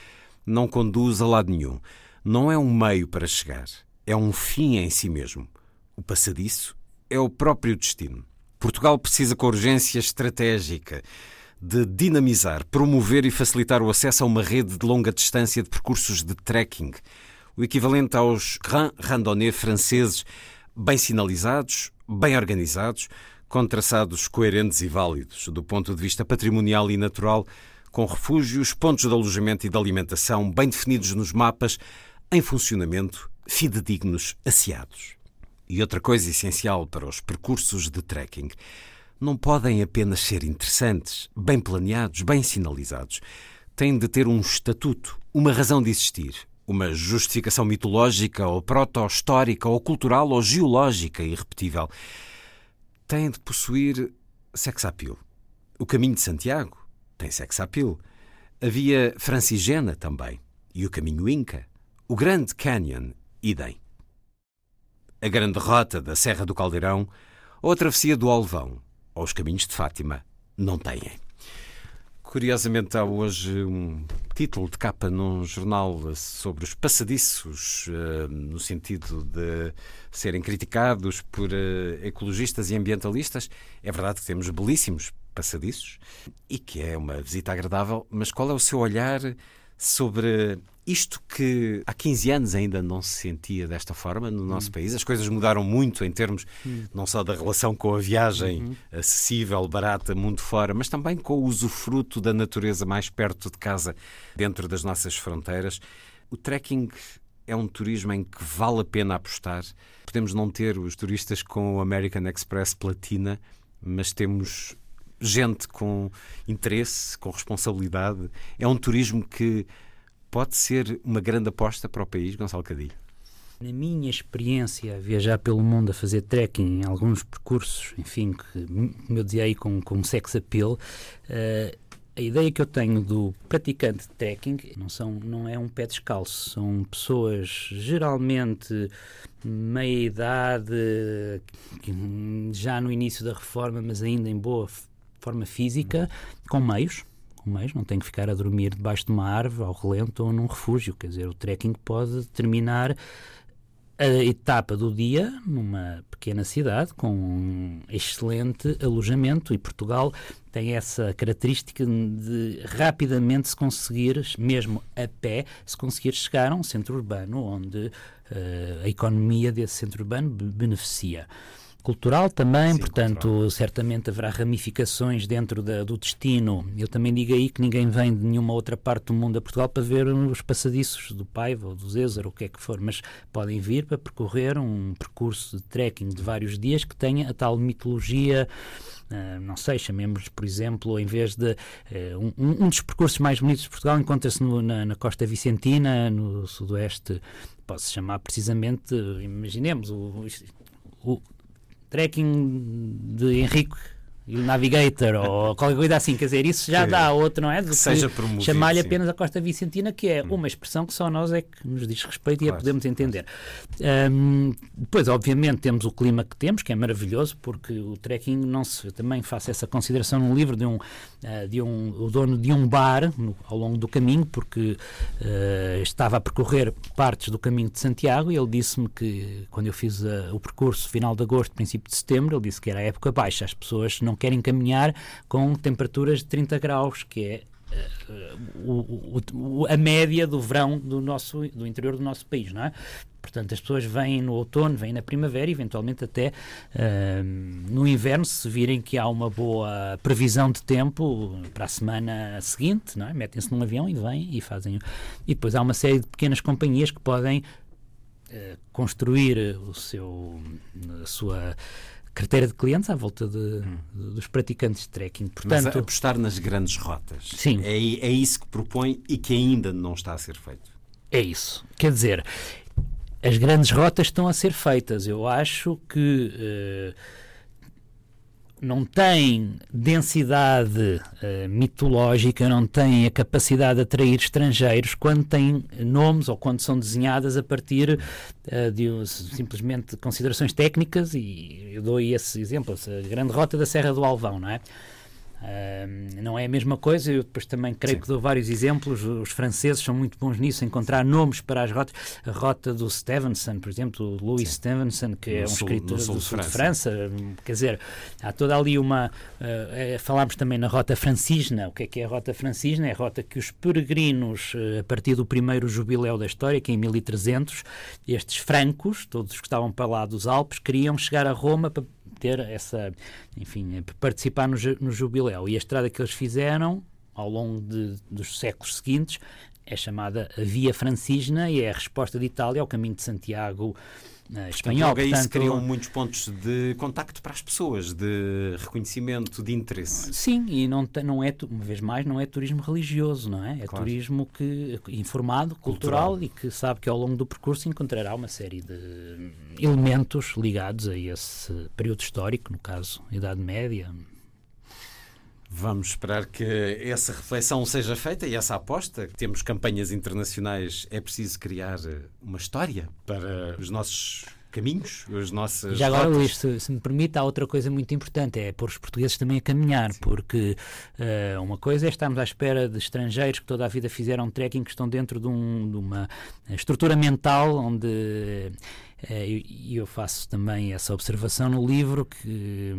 A: não conduz a lado nenhum. Não é um meio para chegar, é um fim em si mesmo. O passadiço é o próprio destino. Portugal precisa com urgência estratégica de dinamizar, promover e facilitar o acesso a uma rede de longa distância de percursos de trekking, o equivalente aos Grand Randonnée franceses, bem sinalizados, bem organizados, com traçados coerentes e válidos do ponto de vista patrimonial e natural, com refúgios, pontos de alojamento e de alimentação bem definidos nos mapas, em funcionamento, fidedignos, asseados. E outra coisa essencial para os percursos de trekking não podem apenas ser interessantes, bem planeados, bem sinalizados. Têm de ter um estatuto, uma razão de existir, uma justificação mitológica ou proto-histórica ou cultural ou geológica irrepetível. Têm de possuir sex appeal. O Caminho de Santiago tem sex appeal. A Via Francigena também. E o Caminho Inca. O Grande Canyon, idem a grande rota da Serra do Caldeirão ou a travessia do Alvão ou os caminhos de Fátima não têm. Curiosamente, há hoje um título de capa num jornal sobre os passadiços, eh, no sentido de serem criticados por eh, ecologistas e ambientalistas. É verdade que temos belíssimos passadiços e que é uma visita agradável, mas qual é o seu olhar sobre isto que há 15 anos ainda não se sentia desta forma no nosso hum. país. As coisas mudaram muito em termos hum. não só da relação com a viagem uhum. acessível, barata, mundo fora, mas também com o usufruto da natureza mais perto de casa, dentro das nossas fronteiras. O trekking é um turismo em que vale a pena apostar. Podemos não ter os turistas com o American Express Platina, mas temos gente com interesse, com responsabilidade. É um turismo que pode ser uma grande aposta para o país, Gonçalo Cadilho.
B: Na minha experiência, viajar pelo mundo a fazer trekking em alguns percursos, enfim, que, como eu dizia aí, com, com sex appeal, uh, a ideia que eu tenho do praticante de trekking não, são, não é um pé descalço, são pessoas geralmente meia idade, já no início da reforma, mas ainda em boa forma física, com meios, meios, não tem que ficar a dormir debaixo de uma árvore, ao relento ou num refúgio. Quer dizer, o trekking pode terminar a etapa do dia numa pequena cidade com um excelente alojamento e Portugal tem essa característica de rapidamente se conseguir, mesmo a pé, se conseguir chegar a um centro urbano onde uh, a economia desse centro urbano beneficia cultural também, Sim, portanto, cultural. certamente haverá ramificações dentro da, do destino. Eu também digo aí que ninguém vem de nenhuma outra parte do mundo a Portugal para ver os passadiços do Paiva ou do Zézer, ou o que é que for, mas podem vir para percorrer um percurso de trekking de vários dias que tenha a tal mitologia. Uh, não sei, chamemos por exemplo, em vez de uh, um, um, dos percursos mais bonitos de Portugal encontra-se na, na, costa vicentina, no sudoeste, pode-se chamar precisamente, imaginemos, o, o, trekking de Henrique e o Navigator ou qualquer coisa assim, quer dizer, isso já dá outro, não é?
A: que seja promovido.
B: Chamar-lhe apenas a Costa Vicentina, que é hum. uma expressão que só nós é que nos diz respeito claro, e a podemos entender. Claro. Um, depois, obviamente, temos o clima que temos, que é maravilhoso, porque o trekking não se. também faço essa consideração no livro de um, uh, de um o dono de um bar no, ao longo do caminho, porque uh, estava a percorrer partes do caminho de Santiago e ele disse-me que quando eu fiz uh, o percurso final de agosto, princípio de setembro, ele disse que era a época baixa, as pessoas não querem caminhar com temperaturas de 30 graus, que é uh, o, o, a média do verão do, nosso, do interior do nosso país, não é? Portanto, as pessoas vêm no outono, vêm na primavera eventualmente até uh, no inverno, se virem que há uma boa previsão de tempo para a semana seguinte, não é? metem-se num avião e vêm e fazem. E depois há uma série de pequenas companhias que podem construir o seu, a sua carteira de clientes à volta de, hum. dos praticantes de trekking.
A: Portanto, Mas apostar nas grandes rotas.
B: Sim.
A: É, é isso que propõe e que ainda não está a ser feito.
B: É isso. Quer dizer, as grandes rotas estão a ser feitas. Eu acho que uh, não tem densidade uh, mitológica, não tem a capacidade de atrair estrangeiros quando tem nomes ou quando são desenhadas a partir uh, de simplesmente considerações técnicas e eu dou aí esse exemplo, a grande rota da Serra do Alvão, não é? Uh, não é a mesma coisa, eu depois também creio Sim. que dou vários exemplos. Os franceses são muito bons nisso, encontrar nomes para as rotas. A rota do Stevenson, por exemplo, o Louis Sim. Stevenson, que no é um sul, escritor do sul de França. França. Quer dizer, há toda ali uma. Uh, falámos também na rota francisna. O que é que é a rota francisna? É a rota que os peregrinos, uh, a partir do primeiro jubileu da história, que é em 1300, estes francos, todos que estavam para lá dos Alpes, queriam chegar a Roma para ter essa, enfim, participar no, no jubileu. E a estrada que eles fizeram ao longo de, dos séculos seguintes é chamada Via Francisna e é a resposta de Itália ao caminho de Santiago espanhol.
A: Logo aí se criam muitos pontos de contacto para as pessoas, de reconhecimento, de interesse.
B: Sim, e não, não é, uma vez mais, não é turismo religioso, não é? É claro. turismo que, informado, cultural, cultural, e que sabe que ao longo do percurso encontrará uma série de elementos ligados a esse período histórico, no caso, Idade Média,
A: Vamos esperar que essa reflexão seja feita e essa aposta. Temos campanhas internacionais, é preciso criar uma história para os nossos caminhos, as nossas.
B: Já agora, Luís, se, se, me permite, há outra coisa muito importante: é pôr os portugueses também a caminhar, Sim. porque uh, uma coisa é estarmos à espera de estrangeiros que toda a vida fizeram trekking, que estão dentro de, um, de uma estrutura mental onde. Uh, e eu faço também essa observação no livro que,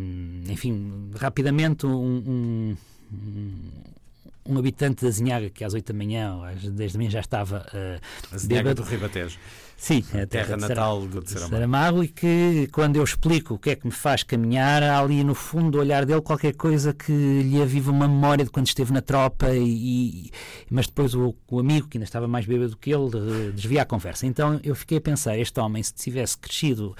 B: enfim, rapidamente um, um, um habitante da Zinhaga que às 8 da manhã, às 10 da manhã já estava
A: uh, a Zinhaga do Ribatejo.
B: Sim,
A: a terra, terra natal
B: de, de Saramago. e que quando eu explico o que é que me faz caminhar, há ali no fundo do olhar dele qualquer coisa que lhe aviva uma memória de quando esteve na tropa, e, mas depois o, o amigo, que ainda estava mais bêbado que ele, desvia a conversa. Então eu fiquei a pensar, este homem, se tivesse crescido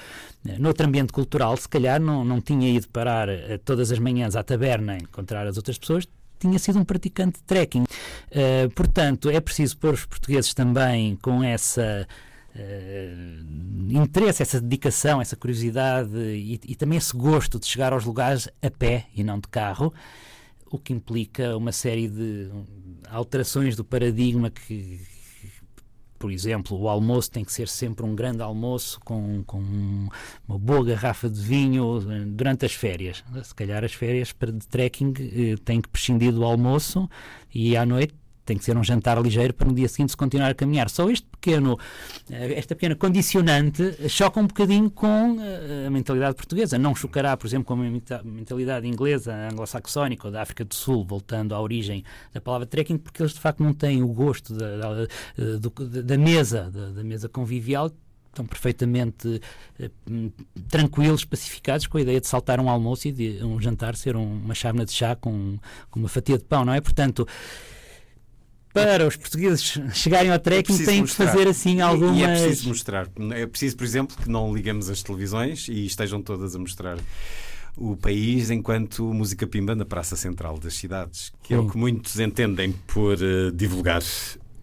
B: eh, noutro ambiente cultural, se calhar não, não tinha ido parar eh, todas as manhãs à taberna encontrar as outras pessoas, tinha sido um praticante de trekking. Uh, portanto, é preciso pôr os portugueses também com essa uh, interesse, essa dedicação, essa curiosidade e, e, também esse gosto de chegar aos lugares a pé e não de carro, o que implica uma série de alterações do paradigma que, por exemplo, o almoço tem que ser sempre um grande almoço com, com uma boa garrafa de vinho eh, durante as férias. Se calhar as férias de trekking eh, têm que prescindir do almoço e à noite tem que ser um jantar ligeiro para no dia seguinte se continuar a caminhar. Só este pequeno, eh, esta pequena condicionante choca um bocadinho com eh, a mentalidade portuguesa. Não chocará, por exemplo, com a mentalidade inglesa, anglo-saxónica ou da África do Sul, voltando à origem da palavra trekking, porque eles de facto não têm o gosto da, da, da mesa, da, da mesa convivial, estão perfeitamente uh, tranquilos, pacificados com a ideia de saltar um almoço e de um jantar ser um, uma chávena de chá com, com, uma fatia de pão, não é? Portanto, para os portugueses chegarem ao trekking é têm que fazer assim algumas...
A: E é preciso mostrar. É preciso, por exemplo, que não liguemos as televisões e estejam todas a mostrar o país enquanto música pimba na praça central das cidades, que é o que muitos entendem por uh, divulgar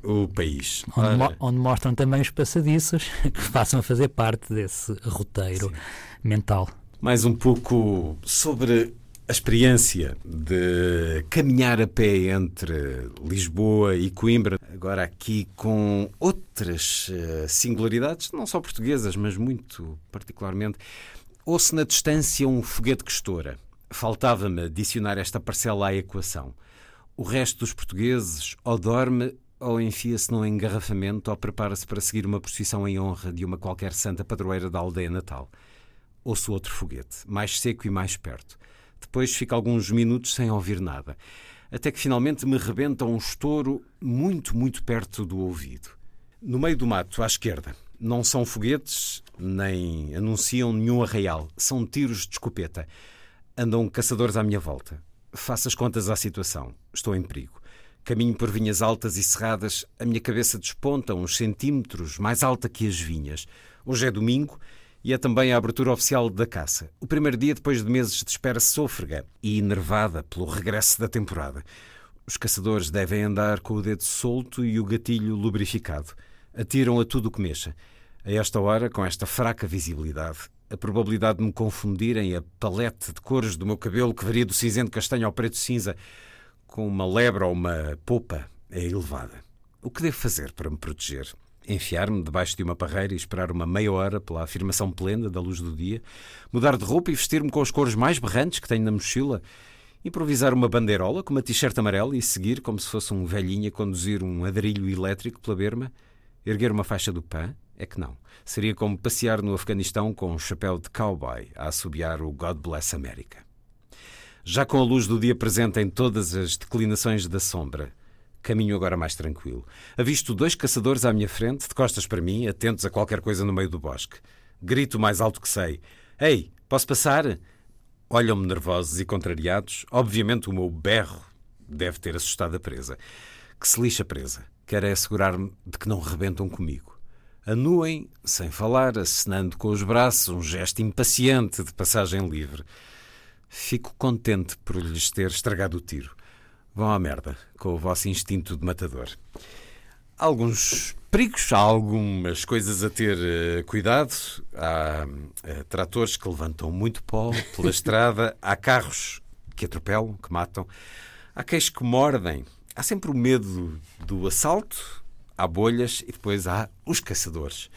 A: o país.
B: Onde, mo onde, mostram também os passadiços que passam a fazer parte desse roteiro Sim. mental.
A: Mais um pouco sobre a experiência de caminhar a pé entre Lisboa e Coimbra, agora aqui com outras eh, singularidades, não só portuguesas, mas muito particularmente. Ouço na distância um foguete que estoura. Faltava-me adicionar esta parcela à equação. O resto dos portugueses ou dorme ou enfia-se num engarrafamento ou prepara-se para seguir uma procissão em honra de uma qualquer santa padroeira da aldeia natal. Ouço outro foguete, mais seco e mais perto. Depois fico alguns minutos sem ouvir nada, até que finalmente me rebenta um estouro muito, muito perto do ouvido. No meio do mato, à esquerda, não são foguetes, nem anunciam nenhum arraial, são tiros de escopeta. Andam caçadores à minha volta. Faço as contas à situação. Estou em perigo. Caminho por vinhas altas e cerradas, a minha cabeça desponta uns centímetros mais alta que as vinhas. Hoje é domingo e é também a abertura oficial da caça. O primeiro dia depois de meses de espera sôfrega e enervada pelo regresso da temporada. Os caçadores devem andar com o dedo solto e o gatilho lubrificado. Atiram a tudo o que mexa. A esta hora, com esta fraca visibilidade, a probabilidade de me confundirem a palete de cores do meu cabelo, que varia do cinzento castanho ao preto cinza, com uma lebre ou uma popa, é elevada. O que devo fazer para me proteger? Enfiar-me debaixo de uma parreira e esperar uma meia hora pela afirmação plena da luz do dia? Mudar de roupa e vestir-me com as cores mais berrantes que tenho na mochila? Improvisar uma bandeirola com uma t-shirt amarela e seguir como se fosse um velhinho a conduzir um adrilho elétrico pela berma? Erguer uma faixa do PAN? É que não. Seria como passear no Afeganistão com um chapéu de cowboy a assobiar o God Bless America. Já com a luz do dia presente em todas as declinações da sombra, caminho agora mais tranquilo. Avisto dois caçadores à minha frente, de costas para mim, atentos a qualquer coisa no meio do bosque. Grito mais alto que sei: Ei, posso passar? Olham-me nervosos e contrariados. Obviamente o meu berro deve ter assustado a presa. Que se lixa a presa. Quero é assegurar-me de que não rebentam comigo. Anuem, sem falar, acenando com os braços, um gesto impaciente de passagem livre. Fico contente por lhes ter estragado o tiro. Vão à merda com o vosso instinto de matador. Há alguns perigos, há algumas coisas a ter uh, cuidado. Há uh, tratores que levantam muito pó pela estrada, há carros que atropelam, que matam, há queixos que mordem. Há sempre o medo do assalto, há bolhas e depois há os caçadores,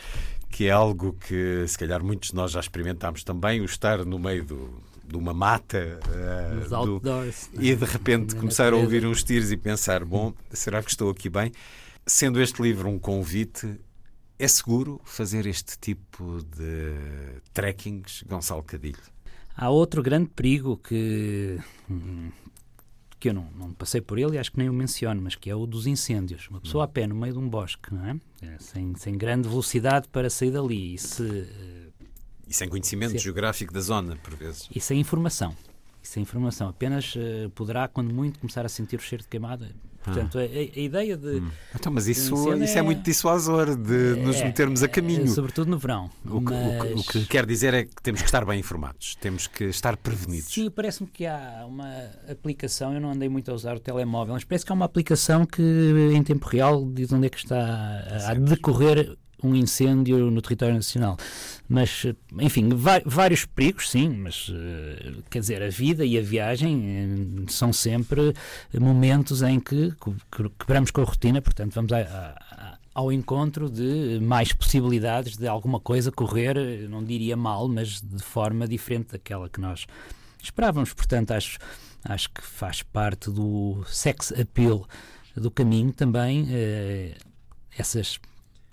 A: que é algo que se calhar muitos de nós já experimentámos também, o estar no meio do, de uma mata
B: uh, outdoors,
A: do... e de repente começar a ouvir uns tiros e pensar: bom, será que estou aqui bem? Sendo este livro um convite, é seguro fazer este tipo de trekkings, Gonçalo Cadilho?
B: Há outro grande perigo que, que eu não, não passei por ele e acho que nem o menciono, mas que é o dos incêndios. Uma pessoa a pé no meio de um bosque, não é? é sem, sem grande velocidade para sair dali e se
A: e sem conhecimento geográfico da zona, por vezes.
B: E sem informação. E sem informação. Apenas uh, poderá, quando muito, começar a sentir o cheiro de queimada. Portanto, ah. a, a, ideia de. Hum.
A: Então, mas isso, isso é, é, muito dissuasor de é, nos metermos a caminho. É,
B: sobretudo no verão.
A: O que, mas... o, que, o que quer dizer é que temos que estar bem informados, temos que estar prevenidos.
B: Sim, parece-me que há uma aplicação, eu não andei muito a usar o telemóvel, mas parece que há uma aplicação que em tempo real diz onde é que está a, a decorrer um incêndio no território nacional. Mas, enfim, vários perigos, sim, mas eh, quer dizer, a vida e a viagem eh, são sempre momentos em que quebramos com a rotina, portanto, vamos a, a, ao encontro de mais possibilidades de alguma coisa correr, não diria mal, mas de forma diferente daquela que nós esperávamos. Portanto, acho, acho que faz parte do sex appeal do caminho também eh, essas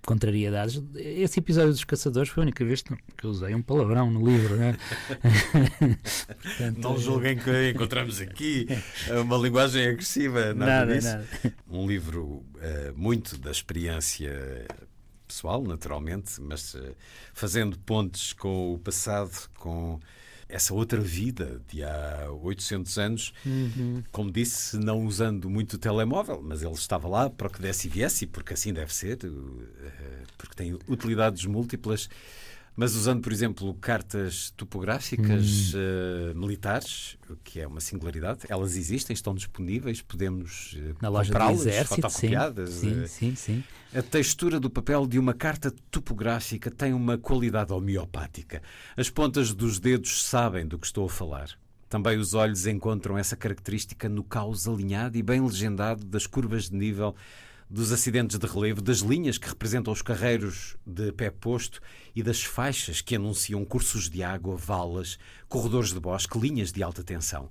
B: contrariedades. Esse episódio dos Caçadores foi a única vez que eu usei um palavrão no livro. Né?
A: Portanto, não julguem que encontramos aqui uma linguagem agressiva, nada, nada disso. Nada. Um livro uh, muito da experiência pessoal, naturalmente, mas uh, fazendo pontes com o passado, com essa outra vida de há 800 anos, uhum. como disse, não usando muito o telemóvel, mas ele estava lá para o que desse e viesse, porque assim deve ser, eh, porque tem utilidades múltiplas mas usando, por exemplo, cartas topográficas hum. uh, militares, o que é uma singularidade, elas existem, estão disponíveis, podemos uh,
B: Na loja comprá-las,
A: fotocopiadas.
B: Sim, uh, sim, sim,
A: A textura do papel de uma carta topográfica tem uma qualidade homeopática. As pontas dos dedos sabem do que estou a falar. Também os olhos encontram essa característica no caos alinhado e bem legendado das curvas de nível dos acidentes de relevo, das linhas que representam os carreiros de pé posto e das faixas que anunciam cursos de água, valas, corredores de bosque, linhas de alta tensão.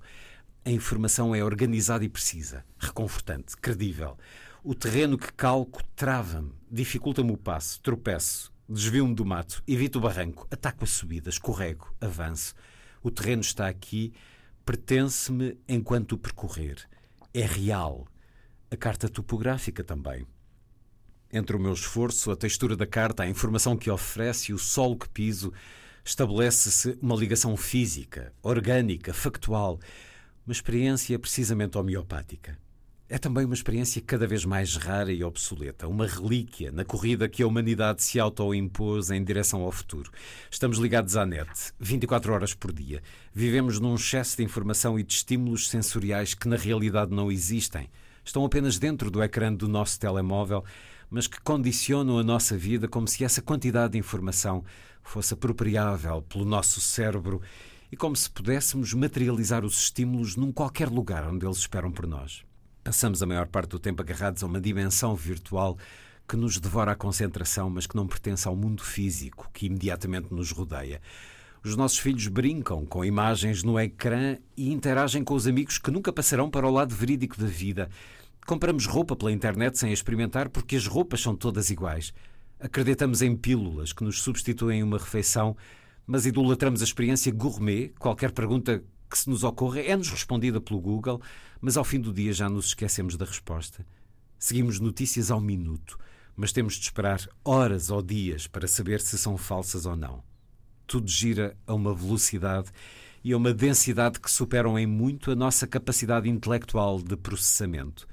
A: A informação é organizada e precisa, reconfortante, credível. O terreno que calco trava-me, dificulta-me o passo, tropeço, desvio-me do mato, evito o barranco, ataco a subida, escorrego, avanço. O terreno está aqui, pertence-me enquanto o percorrer. É real, a carta topográfica também. Entre o meu esforço, a textura da carta, a informação que oferece e o solo que piso, estabelece-se uma ligação física, orgânica, factual, uma experiência precisamente homeopática. É também uma experiência cada vez mais rara e obsoleta, uma relíquia na corrida que a humanidade se autoimpôs em direção ao futuro. Estamos ligados à net, 24 horas por dia. Vivemos num excesso de informação e de estímulos sensoriais que na realidade não existem. Estão apenas dentro do ecrã do nosso telemóvel, mas que condicionam a nossa vida como se essa quantidade de informação fosse apropriável pelo nosso cérebro e como se pudéssemos materializar os estímulos num qualquer lugar onde eles esperam por nós. Passamos a maior parte do tempo agarrados a uma dimensão virtual que nos devora a concentração, mas que não pertence ao mundo físico que imediatamente nos rodeia. Os nossos filhos brincam com imagens no ecrã e interagem com os amigos que nunca passarão para o lado verídico da vida. Compramos roupa pela internet sem experimentar porque as roupas são todas iguais. Acreditamos em pílulas que nos substituem uma refeição, mas idolatramos a experiência gourmet. Qualquer pergunta que se nos ocorra é-nos respondida pelo Google mas ao fim do dia já nos esquecemos da resposta. Seguimos notícias ao minuto, mas temos de esperar horas ou dias para saber se são falsas ou não. Tudo gira a uma velocidade e a uma densidade que superam em muito a nossa capacidade intelectual de processamento.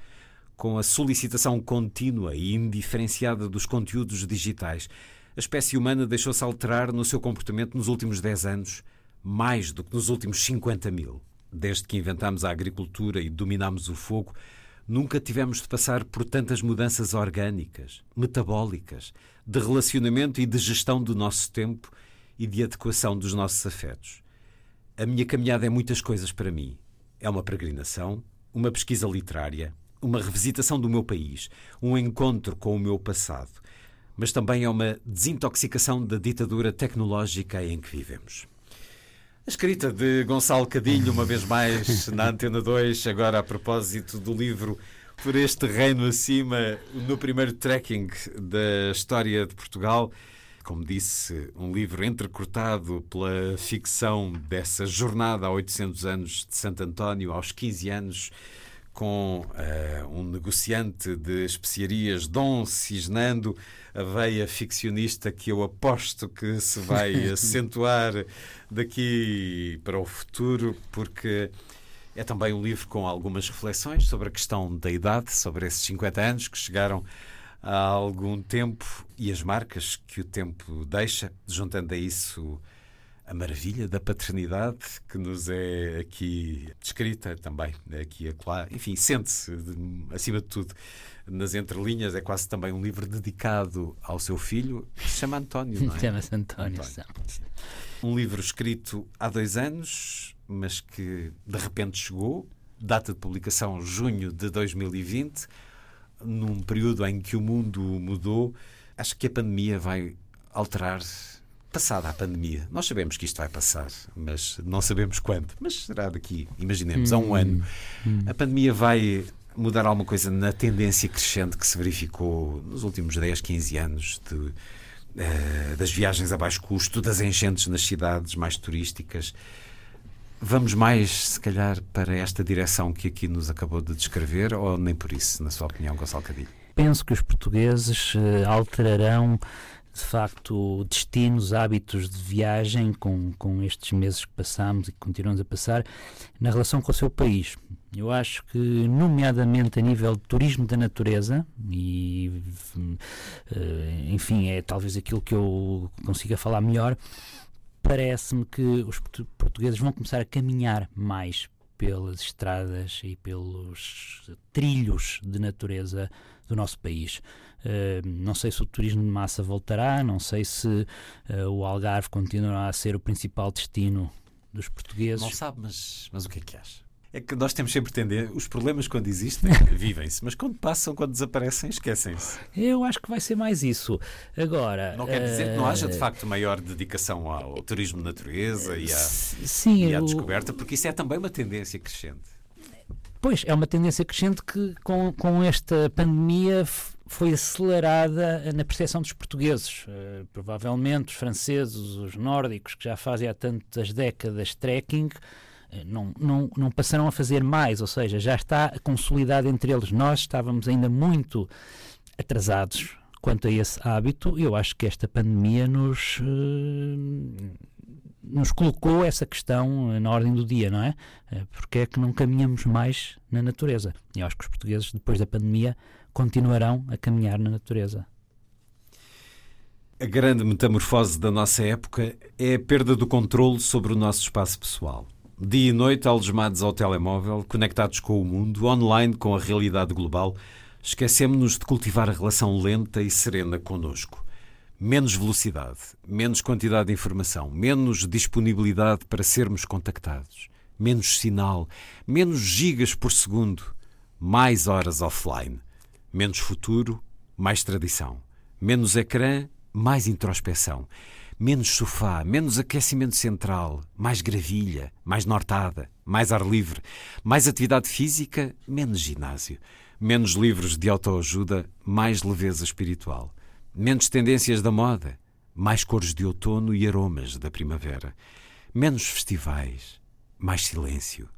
A: Com a solicitação contínua e indiferenciada dos conteúdos digitais, a espécie humana deixou-se alterar no seu comportamento nos últimos 10 anos, mais do que nos últimos 50 mil. Desde que inventámos a agricultura e dominámos o fogo, nunca tivemos de passar por tantas mudanças orgânicas, metabólicas, de relacionamento e de gestão do nosso tempo e de adequação dos nossos afetos. A minha caminhada é muitas coisas para mim. É uma peregrinação, uma pesquisa literária, uma revisitação do meu país, um encontro com o meu passado, mas também é uma desintoxicação da ditadura tecnológica em que vivemos. A escrita de Gonçalo Cadilho, uma vez mais na Antena 2, agora a propósito do livro Por este Reino Acima, no primeiro trekking da história de Portugal. Como disse, um livro entrecortado pela ficção dessa jornada a 800 anos de Santo António, aos 15 anos, com uh, um negociante de especiarias, Dom Cisnando, a veia ficcionista que eu aposto que se vai acentuar daqui para o futuro, porque é também um livro com algumas reflexões sobre a questão da idade, sobre esses 50 anos que chegaram há algum tempo e as marcas que o tempo deixa, juntando a isso a maravilha da paternidade que nos é aqui descrita também, aqui e acolá. Enfim, sente-se, acima de tudo, nas entrelinhas, é quase também um livro dedicado ao seu filho, que se chama António, não é?
B: Chama-se António. António.
A: Um livro escrito há dois anos, mas que de repente chegou, data de publicação junho de 2020, num período em que o mundo mudou. Acho que a pandemia vai alterar passada a pandemia, nós sabemos que isto vai passar, mas não sabemos quando. Mas será daqui, imaginemos, hum, a um hum, ano. Hum. A pandemia vai mudar alguma coisa na tendência crescente que se verificou nos últimos 10, 15 anos de, uh, das viagens a baixo custo, das enchentes nas cidades mais turísticas. Vamos mais, se calhar, para esta direção que aqui nos acabou de descrever, ou nem por isso, na sua opinião, Gonçalo Cadilho?
B: Penso que os portugueses uh, alterarão de facto destinos, hábitos de viagem com, com estes meses que passamos e que continuamos a passar na relação com o seu país. Eu acho que, nomeadamente a nível de turismo da natureza, e eh, enfim, é talvez aquilo que eu consiga falar melhor, parece-me que os portugueses vão começar a caminhar mais pelas estradas e pelos trilhos de natureza do nosso país. Uh, não sei se o turismo de massa voltará, não sei se uh, o Algarve continuará a ser o principal destino dos portugueses.
A: Não sabe, mas, mas o que é que acha? É que nós temos sempre a entender, os problemas quando existem, vivem-se, mas quando passam, quando desaparecem, esquecem-se.
B: Eu acho que vai ser mais isso. Agora.
A: Não quer dizer que não haja, de eh, facto, maior dedicação ao turismo de natureza e à, sim, e à descoberta, porque isso é também uma tendência crescente.
B: Pois, é uma tendência crescente que com, com esta pandemia foi acelerada na percepção dos portugueses. Uh, provavelmente os franceses, os nórdicos, que já fazem há tantas décadas trekking, não, não, não passarão a fazer mais, ou seja, já está consolidado entre eles. Nós estávamos ainda muito atrasados quanto a esse hábito. Eu acho que esta pandemia nos. Uh, nos colocou essa questão na ordem do dia, não é? Porque é que não caminhamos mais na natureza? Eu acho que os portugueses, depois da pandemia, continuarão a caminhar na natureza.
A: A grande metamorfose da nossa época é a perda do controle sobre o nosso espaço pessoal. Dia e noite, algemados ao telemóvel, conectados com o mundo, online com a realidade global, esquecemos-nos de cultivar a relação lenta e serena connosco. Menos velocidade, menos quantidade de informação, menos disponibilidade para sermos contactados, menos sinal, menos gigas por segundo, mais horas offline, menos futuro, mais tradição, menos ecrã, mais introspeção, menos sofá, menos aquecimento central, mais gravilha, mais nortada, mais ar livre, mais atividade física, menos ginásio, menos livros de autoajuda, mais leveza espiritual menos tendências da moda, mais cores de outono e aromas da primavera, menos festivais, mais silêncio,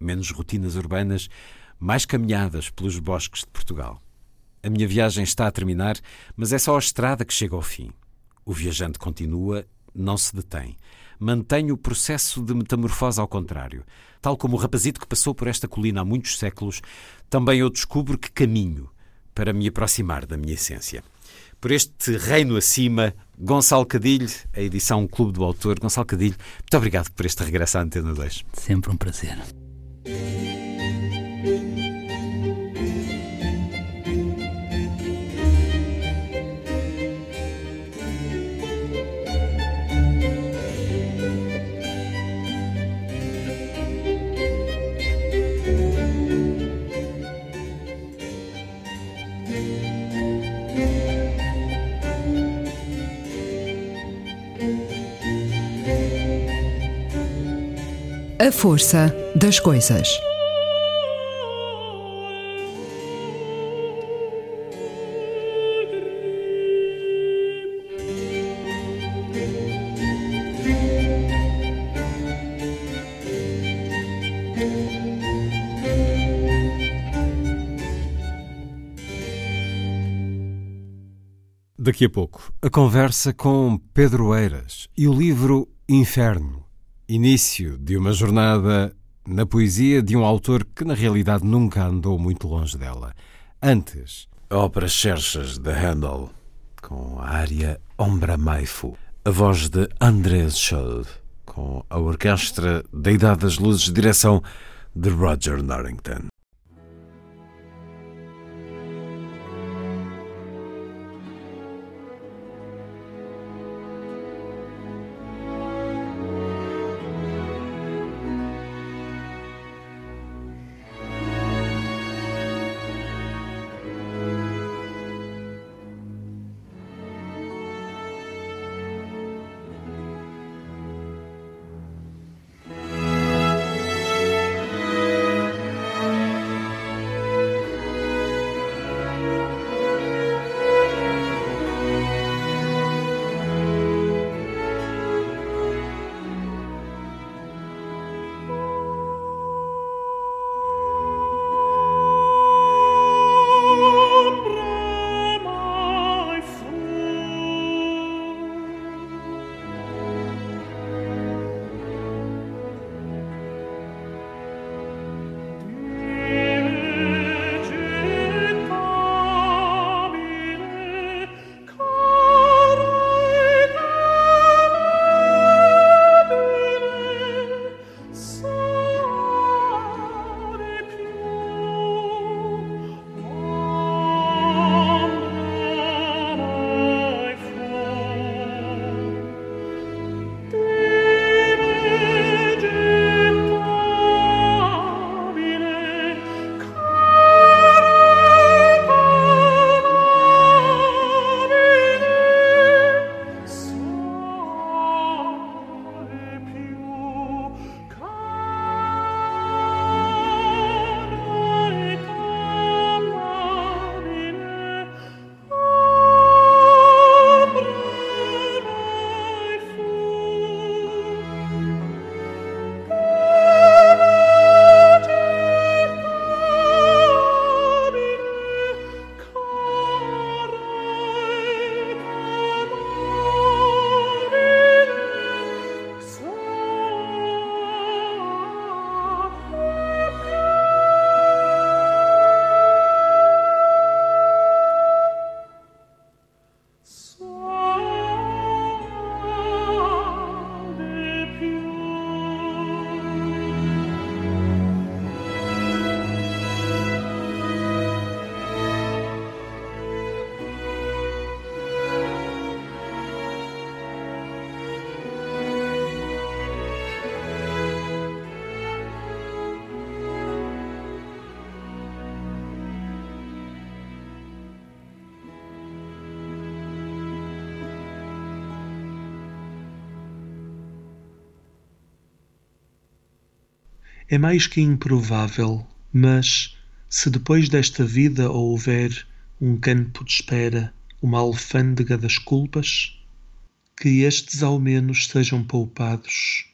A: menos rotinas urbanas, mais caminhadas pelos bosques de Portugal. A minha viagem está a terminar, mas é só a estrada que chega ao fim. O viajante continua, não se detém. Mantém o processo de metamorfose ao contrário. Tal como o rapazito que passou por esta colina há muitos séculos, também eu descubro que caminho para me aproximar da minha essência por este reino acima. Gonçalo Cadilho, a edição Clube do Autor. Gonçalo Cadilho, muito obrigado por este regresso à Antena 2.
B: Sempre um prazer.
C: A força das coisas.
A: Daqui a pouco, a conversa com Pedro Eiras e o livro Inferno Início de uma jornada na poesia de um autor que na realidade nunca andou muito longe dela. Antes, a ópera Xerxes de Handel, com a área Ombra Maifu, a voz de Andrés Scholl, com a orquestra da Idade das Luzes, direção de Roger Norrington.
D: É mais que improvável, mas se depois desta vida houver um campo de espera, uma alfândega das culpas, que estes ao menos sejam poupados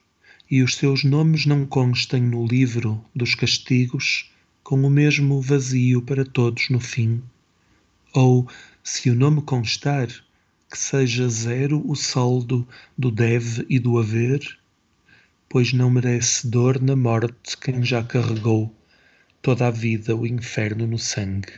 D: e os seus nomes não constem no livro dos castigos com o mesmo vazio para todos no fim. Ou, se o nome constar, que seja zero o saldo do deve e do haver, pois não merece dor na morte quem já carregou toda a vida o inferno no sangue.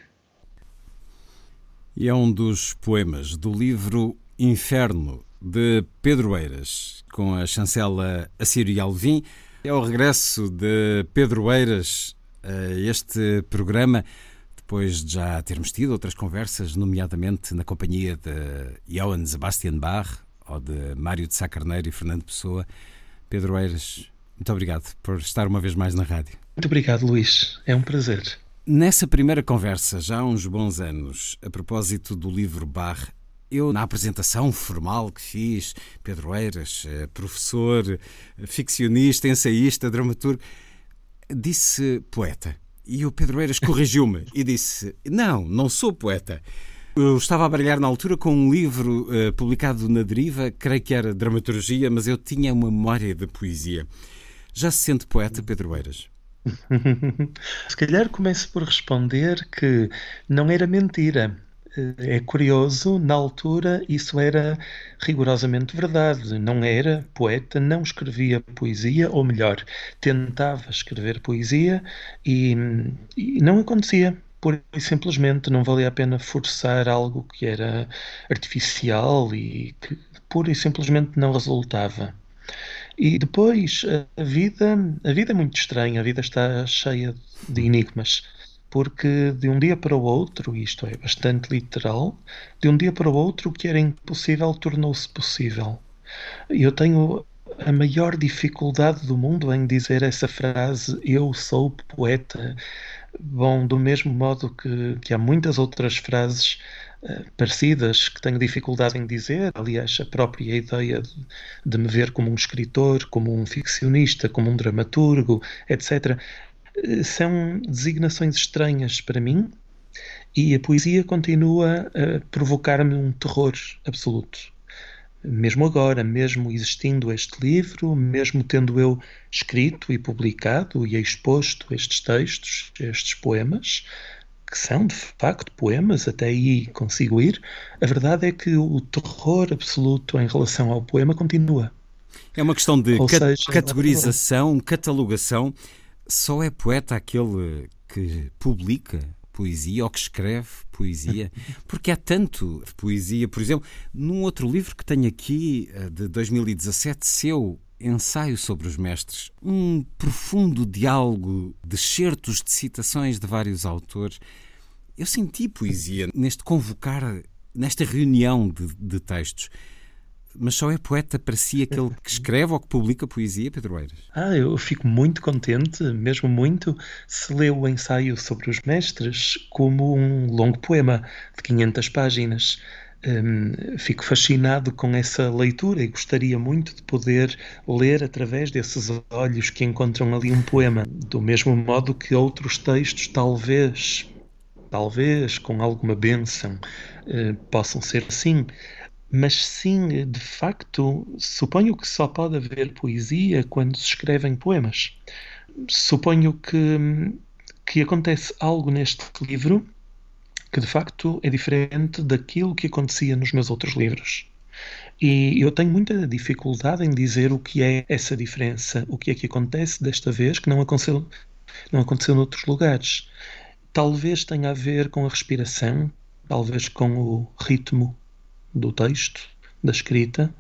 A: E é um dos poemas do livro Inferno, de Pedro Eiras, com a chancela Assírio Alvim. É o regresso de Pedro Eiras a este programa, depois de já termos tido outras conversas, nomeadamente na companhia de Johann Sebastian Bach ou de Mário de Sá Carneiro e Fernando Pessoa. Pedro Eiras, muito obrigado por estar uma vez mais na rádio.
D: Muito obrigado, Luís. É um prazer.
A: Nessa primeira conversa, já há uns bons anos, a propósito do livro Bach, eu, na apresentação formal que fiz, Pedro Eiras, eh, professor, ficcionista, ensaísta, dramaturgo, disse poeta. E o Pedro Eiras corrigiu-me e disse: Não, não sou poeta. Eu estava a brilhar na altura com um livro uh, publicado na Deriva, creio que era dramaturgia, mas eu tinha uma memória de poesia. Já se sente poeta, Pedro Eiras?
D: Se calhar começo por responder que não era mentira. É curioso, na altura isso era rigorosamente verdade. Não era poeta, não escrevia poesia, ou melhor, tentava escrever poesia e, e não acontecia pura e simplesmente não valia a pena forçar algo que era artificial e que pura e simplesmente não resultava. E depois a vida, a vida é muito estranha, a vida está cheia de enigmas, porque de um dia para o outro, isto é bastante literal, de um dia para o outro o que era impossível tornou-se possível. Eu tenho a maior dificuldade do mundo em dizer essa frase eu sou poeta. Bom, do mesmo modo que, que há muitas outras frases uh, parecidas que tenho dificuldade em dizer, aliás, a própria ideia de, de, me ver como um escritor, como um ficcionista, como um dramaturgo, etc., uh, são designações estranhas para mim e a poesia continua a provocar-me um terror absoluto mesmo agora, mesmo existindo este livro, mesmo tendo eu escrito e publicado e exposto estes textos, estes poemas, que são de facto poemas, até aí consigo ir, a verdade é que o terror absoluto em relação ao poema continua.
A: É uma questão de ca seja, categorização, catalogação. Só é poeta aquele que publica poesia ou que escreve poesia, porque há tanto de poesia. Por exemplo, num outro livro que tenho aqui, eh, de 2017, seu Ensaio sobre os Mestres, um profundo diálogo de certos de citações de vários autores. Eu senti poesia neste convocar, nesta reunião de, de textos. Mas só é poeta para si aquele que escreve ou que publica poesia, Pedro Eiras?
D: Ah, eu fico muito contente, mesmo muito, se lê o ensaio sobre os mestres como um longo poema de 500 páginas. Um, fico fascinado com essa leitura e gostaria muito de poder ler através desses olhos que encontram ali um poema, do mesmo modo que outros textos, talvez, talvez com alguma bênção, uh, possam ser assim mas sim, de facto, suponho que só pode haver poesia quando se escrevem poemas. Suponho que, que acontece algo neste livro que de facto é diferente daquilo que acontecia nos meus outros livros. E eu tenho muita dificuldade em dizer o que é essa diferença, o que é que acontece desta vez que não aconteceu, não aconteceu noutros lugares. Talvez tenha a ver com a respiração, talvez com o ritmo do texto, da escrita,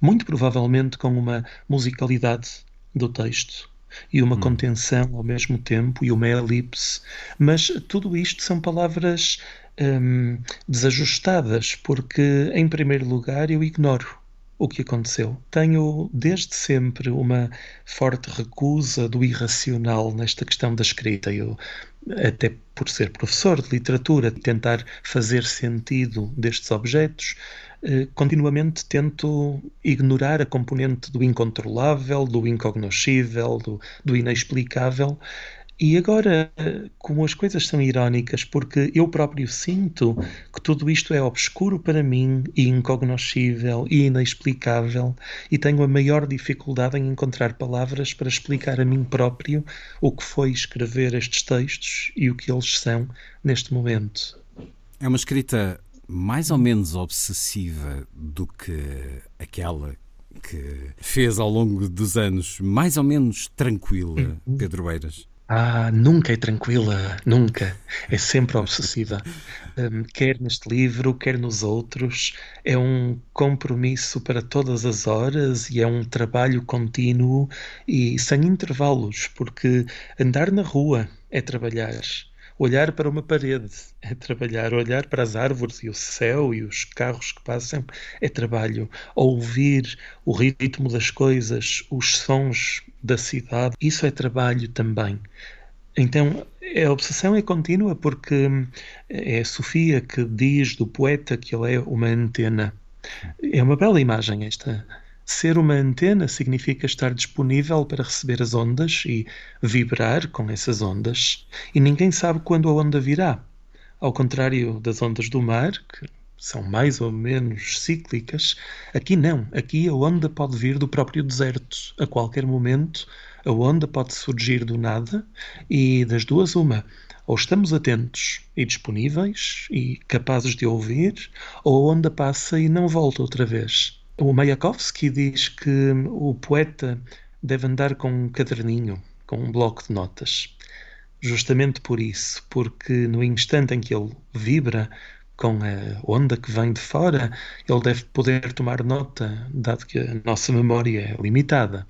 D: muito provavelmente com uma musicalidade do texto e uma hum. contenção ao mesmo tempo e uma elipse, mas tudo isto são palavras hum, desajustadas, porque, em primeiro lugar, eu ignoro o que aconteceu. Tenho desde sempre uma forte recusa do irracional nesta questão da escrita. Eu, até por ser professor de literatura, tentar fazer sentido destes objetos, eh, continuamente tento ignorar a componente do incontrolável, do incognoscível, do, do inexplicável e agora, como as coisas são irónicas, porque eu próprio sinto que tudo isto é obscuro para mim e incognoscível e inexplicável, e tenho a maior dificuldade em encontrar palavras para explicar a mim próprio o que foi escrever estes textos e o que eles são neste momento.
A: É uma escrita mais ou menos obsessiva do que aquela que fez ao longo dos anos, mais ou menos tranquila, uhum. Pedro Eiras?
D: Ah, nunca é tranquila, nunca. É sempre obsessiva. Um, quer neste livro, quer nos outros. É um compromisso para todas as horas e é um trabalho contínuo e sem intervalos, porque andar na rua é trabalhar. Olhar para uma parede é trabalhar, olhar para as árvores e o céu e os carros que passam é trabalho. Ouvir o ritmo das coisas, os sons da cidade, isso é trabalho também. Então, a obsessão é contínua porque é a Sofia que diz do poeta que ele é uma antena. É uma bela imagem esta Ser uma antena significa estar disponível para receber as ondas e vibrar com essas ondas, e ninguém sabe quando a onda virá. Ao contrário das ondas do mar, que são mais ou menos cíclicas, aqui não. Aqui a onda pode vir do próprio deserto. A qualquer momento, a onda pode surgir do nada e das duas, uma. Ou estamos atentos e disponíveis e capazes de ouvir, ou a onda passa e não volta outra vez. O Mayakovsky diz que o poeta deve andar com um caderninho, com um bloco de notas. Justamente por isso, porque no instante em que ele vibra com a onda que vem de fora, ele deve poder tomar nota, dado que a nossa memória é limitada.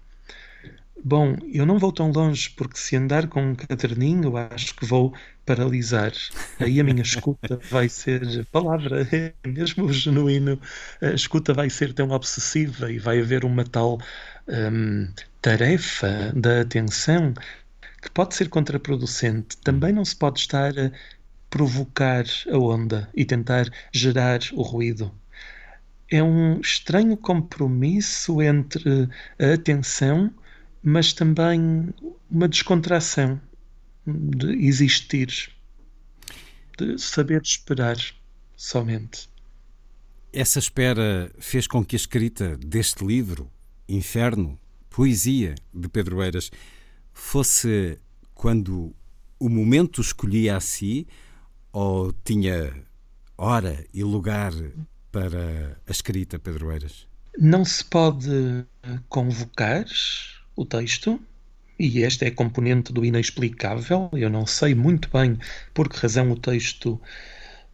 D: Bom, eu não vou tão longe porque se andar com um caderninho, acho que vou paralisar. Aí a minha escuta vai ser palavra, é mesmo genuíno. A escuta vai ser tão obsessiva e vai haver uma tal hum, tarefa da atenção que pode ser contraproducente. Também não se pode estar provocar a onda e tentar gerar o ruído é um estranho compromisso entre a atenção mas também uma descontração de existir, de saber esperar somente.
A: Essa espera fez com que a escrita deste livro, Inferno, Poesia, de Pedro Eiras, fosse quando o momento escolhia a si ou tinha hora e lugar para a escrita, Pedro Eiras?
D: Não se pode convocar o texto, e esta é a componente do inexplicável. Eu não sei muito bem por que razão o texto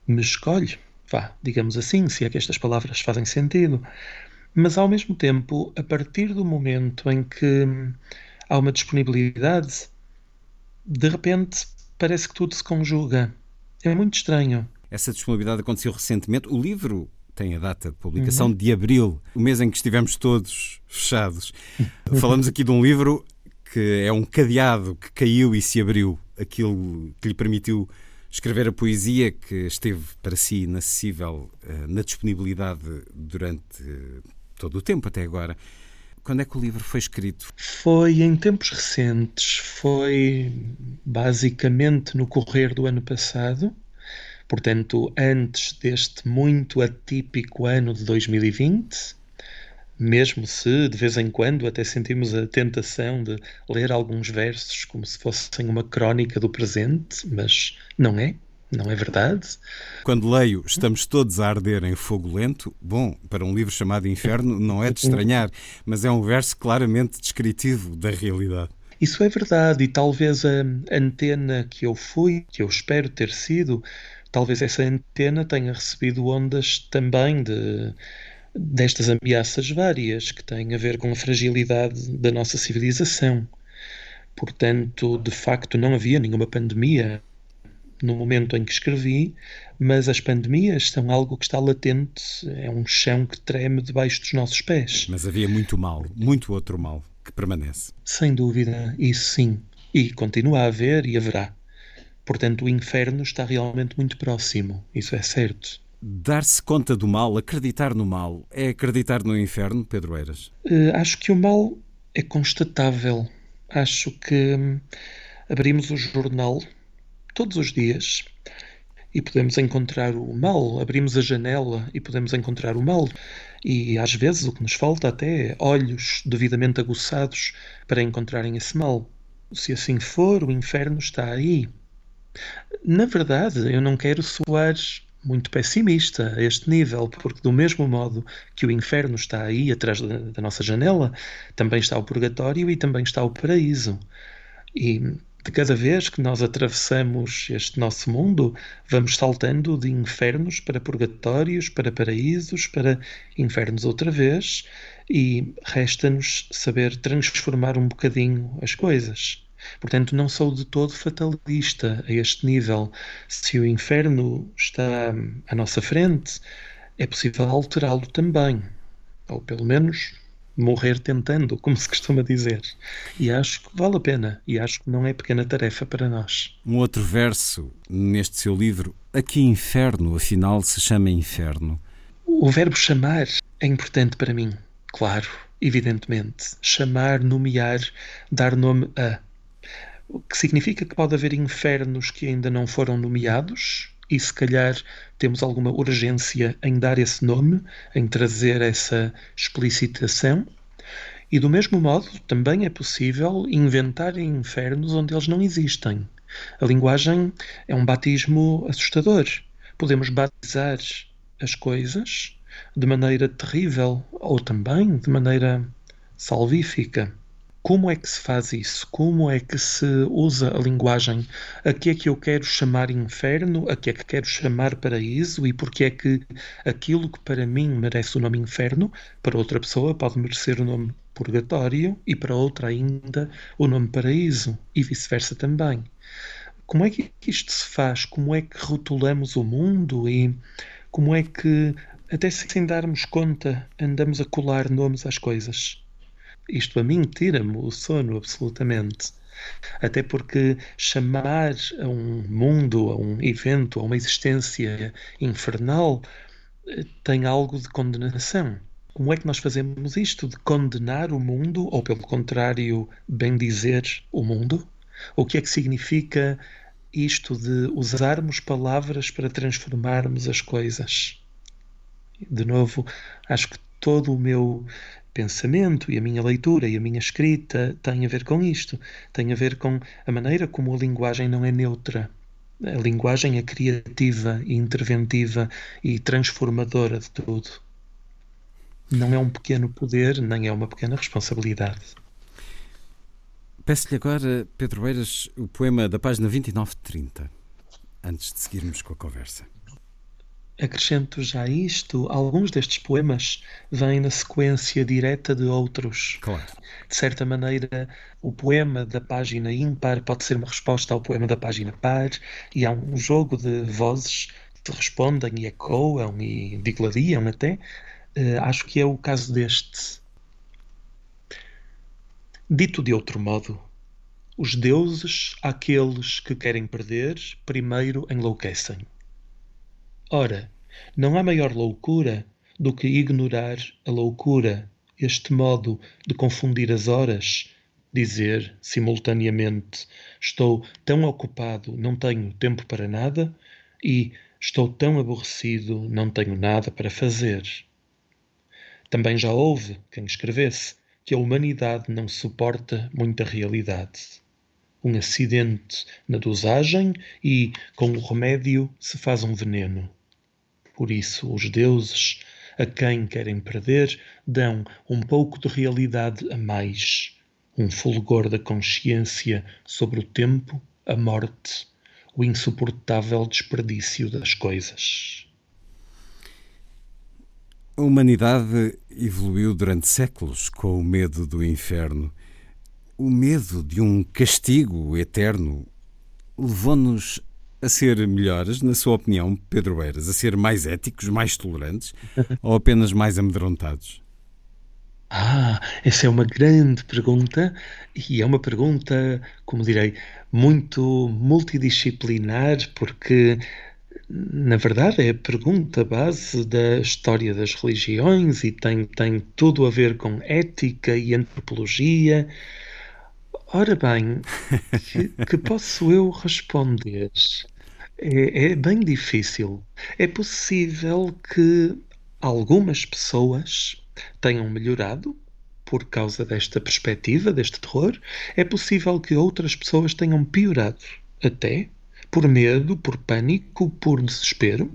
D: me escolhe, vá, digamos assim, se é que estas palavras fazem sentido. Mas ao mesmo tempo, a partir do momento em que há uma disponibilidade, de repente parece que tudo se conjuga. É muito estranho.
A: Essa disponibilidade aconteceu recentemente. O livro tem a data de publicação uhum. de abril, o mês em que estivemos todos fechados. Falamos aqui de um livro que é um cadeado que caiu e se abriu, aquilo que lhe permitiu escrever a poesia que esteve para si inacessível uh, na disponibilidade durante uh, todo o tempo até agora. Quando é que o livro foi escrito?
D: Foi em tempos recentes, foi basicamente no correr do ano passado portanto, antes deste muito atípico ano de 2020, mesmo se de vez em quando até sentimos a tentação de ler alguns versos como se fossem uma crónica do presente, mas não é. Não é verdade?
A: Quando leio Estamos todos a arder em fogo lento, bom, para um livro chamado Inferno não é de estranhar, mas é um verso claramente descritivo da realidade.
D: Isso é verdade, e talvez a antena que eu fui, que eu espero ter sido, talvez essa antena tenha recebido ondas também de destas ameaças várias que têm a ver com a fragilidade da nossa civilização. Portanto, de facto, não havia nenhuma pandemia no momento em que escrevi, mas as pandemias são algo que está latente, é um chão que treme debaixo dos nossos pés.
A: Mas havia muito mal, muito outro mal que permanece.
D: Sem dúvida, isso sim. E continua a haver e haverá. Portanto, o inferno está realmente muito próximo, isso é certo.
A: Dar-se conta do mal, acreditar no mal, é acreditar no inferno, Pedro Eiras?
D: Uh, acho que o mal é constatável. Acho que hum, abrimos o jornal todos os dias e podemos encontrar o mal. Abrimos a janela e podemos encontrar o mal. E às vezes o que nos falta até é olhos devidamente aguçados para encontrarem esse mal. Se assim for, o inferno está aí. Na verdade, eu não quero soar muito pessimista a este nível, porque do mesmo modo que o inferno está aí atrás da, da nossa janela, também está o purgatório e também está o paraíso. E de cada vez que nós atravessamos este nosso mundo, vamos saltando de infernos para purgatórios, para paraísos, para infernos outra vez, e resta-nos saber transformar um bocadinho as coisas. Portanto, não sou de todo fatalista a este nível. Se o inferno está à nossa frente, é possível alterá-lo também. Ou pelo menos morrer tentando, como se costuma dizer. E acho que vale a pena, e acho que não é pequena tarefa para nós.
A: Um outro verso neste seu livro, aqui inferno, afinal se chama inferno.
D: O verbo chamar é importante para mim, claro, evidentemente. Chamar, nomear, dar nome a. O que significa que pode haver infernos que ainda não foram nomeados, e se calhar temos alguma urgência em dar esse nome, em trazer essa explicitação. E do mesmo modo, também é possível inventar infernos onde eles não existem. A linguagem é um batismo assustador. Podemos batizar as coisas de maneira terrível ou também de maneira salvífica. Como é que se faz isso? Como é que se usa a linguagem? A que é que eu quero chamar inferno? A que é que quero chamar paraíso? E porque é que aquilo que para mim merece o nome inferno, para outra pessoa pode merecer o nome purgatório e para outra ainda o nome paraíso e vice-versa também. Como é que isto se faz? Como é que rotulamos o mundo e como é que, até sem darmos conta, andamos a colar nomes às coisas? Isto a mim tira-me o sono absolutamente. Até porque chamar a um mundo, a um evento, a uma existência infernal eh, tem algo de condenação. Como é que nós fazemos isto? De condenar o mundo, ou pelo contrário, bendizer o mundo? O que é que significa isto de usarmos palavras para transformarmos as coisas? De novo, acho que todo o meu pensamento e a minha leitura e a minha escrita têm a ver com isto. Tem a ver com a maneira como a linguagem não é neutra. A linguagem é criativa interventiva e transformadora de tudo. Não é um pequeno poder, nem é uma pequena responsabilidade.
A: Peço-lhe agora, Pedro Eiras, o poema da página 29-30, antes de seguirmos com a conversa.
D: Acrescento já isto, alguns destes poemas vêm na sequência direta de outros.
A: Claro.
D: De certa maneira, o poema da página ímpar pode ser uma resposta ao poema da página par, e há um jogo de vozes que respondem e ecoam e digladiam até. Uh, acho que é o caso deste. Dito de outro modo, os deuses, aqueles que querem perder, primeiro enlouquecem Ora, não há maior loucura do que ignorar a loucura, este modo de confundir as horas, dizer simultaneamente estou tão ocupado, não tenho tempo para nada, e estou tão aborrecido, não tenho nada para fazer. Também já houve quem escrevesse que a humanidade não suporta muita realidade. Um acidente na dosagem e, com o remédio, se faz um veneno. Por isso, os deuses, a quem querem perder, dão um pouco de realidade a mais, um fulgor da consciência sobre o tempo, a morte, o insuportável desperdício das coisas.
A: A humanidade evoluiu durante séculos com o medo do inferno. O medo de um castigo eterno levou-nos a ser melhores, na sua opinião, Pedro Eiras? A ser mais éticos, mais tolerantes ou apenas mais amedrontados?
D: Ah, essa é uma grande pergunta e é uma pergunta, como direi, muito multidisciplinar, porque na verdade, é a pergunta base da história das religiões e tem, tem tudo a ver com ética e antropologia. Ora bem, que, que posso eu responder? É, é bem difícil. É possível que algumas pessoas tenham melhorado por causa desta perspectiva, deste terror. É possível que outras pessoas tenham piorado até por medo, por pânico, por desespero.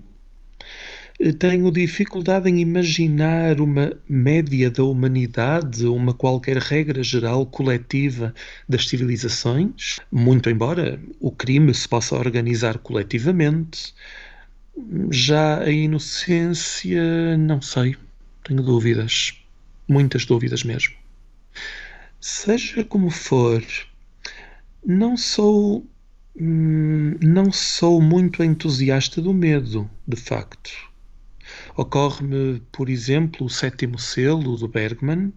D: Eh, tenho dificuldade em imaginar uma média da humanidade, uma qualquer regra geral coletiva das civilizações, muito embora o crime se possa organizar coletivamente. Já a inocência, não sei, tenho dúvidas, muitas dúvidas mesmo. Seja como for, não sou Hum, não sou muito entusiasta do medo, de facto. Ocorre-me, por exemplo, o sétimo selo do Bergman,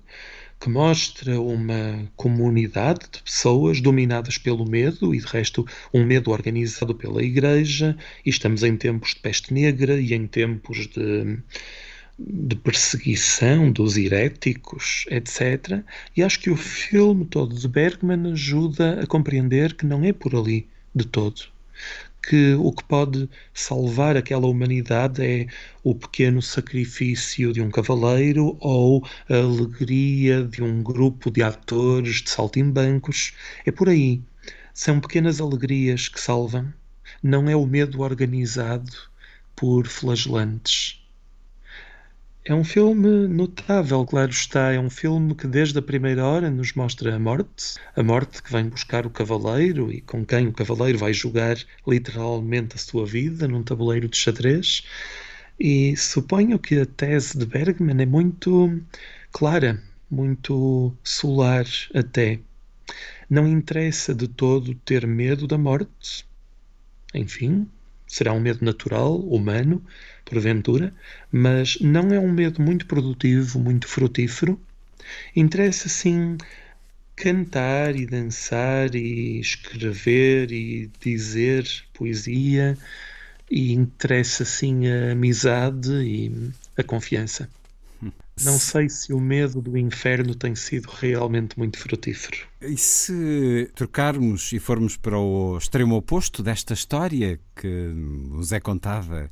D: que mostra uma comunidade de pessoas dominadas pelo medo e, de resto, um medo organizado pela Igreja. E estamos em tempos de peste negra e em tempos de, de perseguição dos heréticos, etc. E acho que o filme todo de Bergman ajuda a compreender que não é por ali de todo. Que o que pode salvar aquela humanidade é o pequeno sacrifício de um cavaleiro ou a alegria de um grupo de atores de saltimbancos. É por aí. São pequenas alegrias que salvam. Não é o medo organizado por flagelantes. É um filme notável, claro está. É um filme que desde a primeira hora nos mostra a morte, a morte que vem buscar o cavaleiro e com quem o cavaleiro vai jogar literalmente a sua vida num tabuleiro de xadrez. E suponho que a tese de Bergman é muito clara, muito solar até. Não interessa de todo ter medo da morte. Enfim, será um medo natural, humano, porventura, mas não é um medo muito produtivo, muito frutífero. Interessa sim cantar e dançar e escrever e dizer poesia e interessa sim a amizade e a confiança. Não sei se o medo do inferno tem sido realmente muito frutífero.
A: E se trocarmos e formos para o extremo oposto desta história que nos é contada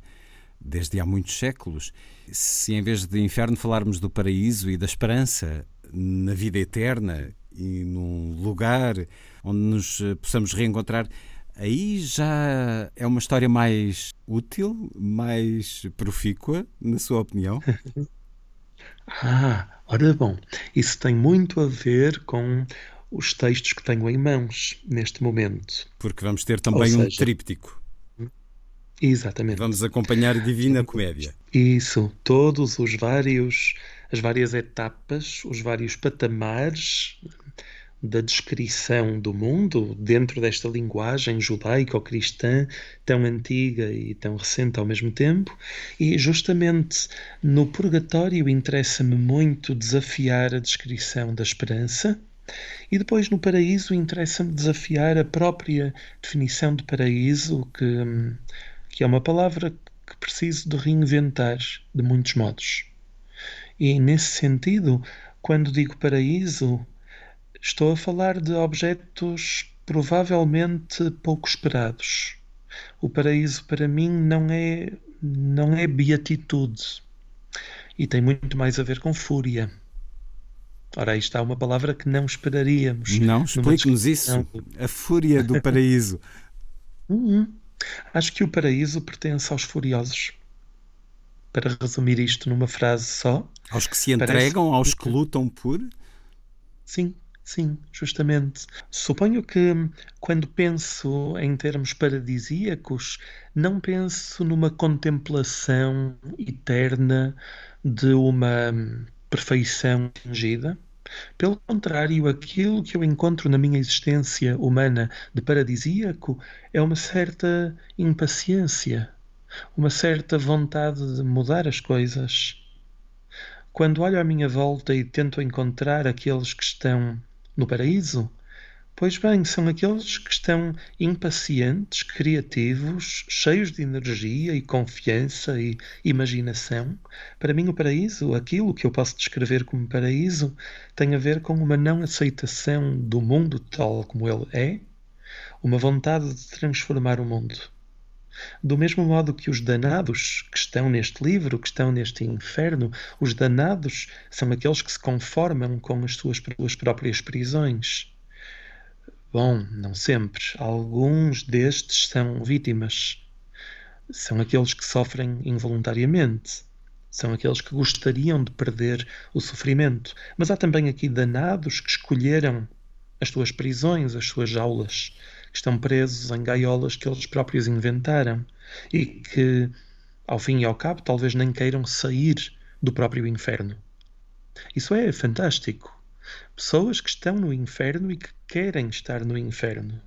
A: desde há muitos séculos. Se em vez de inferno falarmos do paraíso e da esperança na vida eterna e num lugar onde nos eh, possamos reencontrar, aí já é uma história mais útil, mais profícua, na sua opinião?
D: ah, ora bom, isso tem muito a ver com os textos que tenho em mãos neste momento.
A: Porque vamos ter também seja, um tríptico.
D: Exatamente.
A: Vamos acompanhar Divina Comédia.
D: Isso, todos os vários as várias etapas, os vários patamares da descrição do mundo dentro desta linguagem judaico-cristã tão antiga e tão recente ao mesmo tempo. E justamente no Purgatório interessa-me muito desafiar a descrição da esperança. E depois no paraíso interessa-me desafiar a própria definição de paraíso que hum, que é uma palavra que preciso de reinventar de muitos modos. E nesse sentido, quando digo paraíso, estou a falar de objetos provavelmente pouco esperados. O paraíso para mim não é não é beatitude e tem muito mais a ver com fúria. Ora, aí está uma palavra que não esperaríamos.
A: Não, explique-nos isso. A fúria do paraíso.
D: Uhum. Acho que o paraíso pertence aos furiosos. Para resumir isto numa frase só.
A: Aos que se entregam, aos que lutam por?
D: Sim, sim, justamente. Suponho que quando penso em termos paradisíacos, não penso numa contemplação eterna de uma perfeição atingida pelo contrário, aquilo que eu encontro na minha existência humana de paradisíaco é uma certa impaciência, uma certa vontade de mudar as coisas. Quando olho à minha volta e tento encontrar aqueles que estão no paraíso, Pois bem, são aqueles que estão impacientes, criativos, cheios de energia e confiança e imaginação. Para mim, o paraíso, aquilo que eu posso descrever como paraíso, tem a ver com uma não aceitação do mundo tal como ele é, uma vontade de transformar o mundo. Do mesmo modo que os danados que estão neste livro, que estão neste inferno, os danados são aqueles que se conformam com as suas, suas próprias prisões Bom, não sempre. Alguns destes são vítimas. São aqueles que sofrem involuntariamente. São aqueles que gostariam de perder o sofrimento. Mas há também aqui danados que escolheram as suas prisões, as suas jaulas, que estão presos em gaiolas que eles próprios inventaram e que, ao fim e ao cabo, talvez nem queiram sair do próprio inferno. Isso é fantástico. Pessoas que estão no inferno e que querem estar no inferno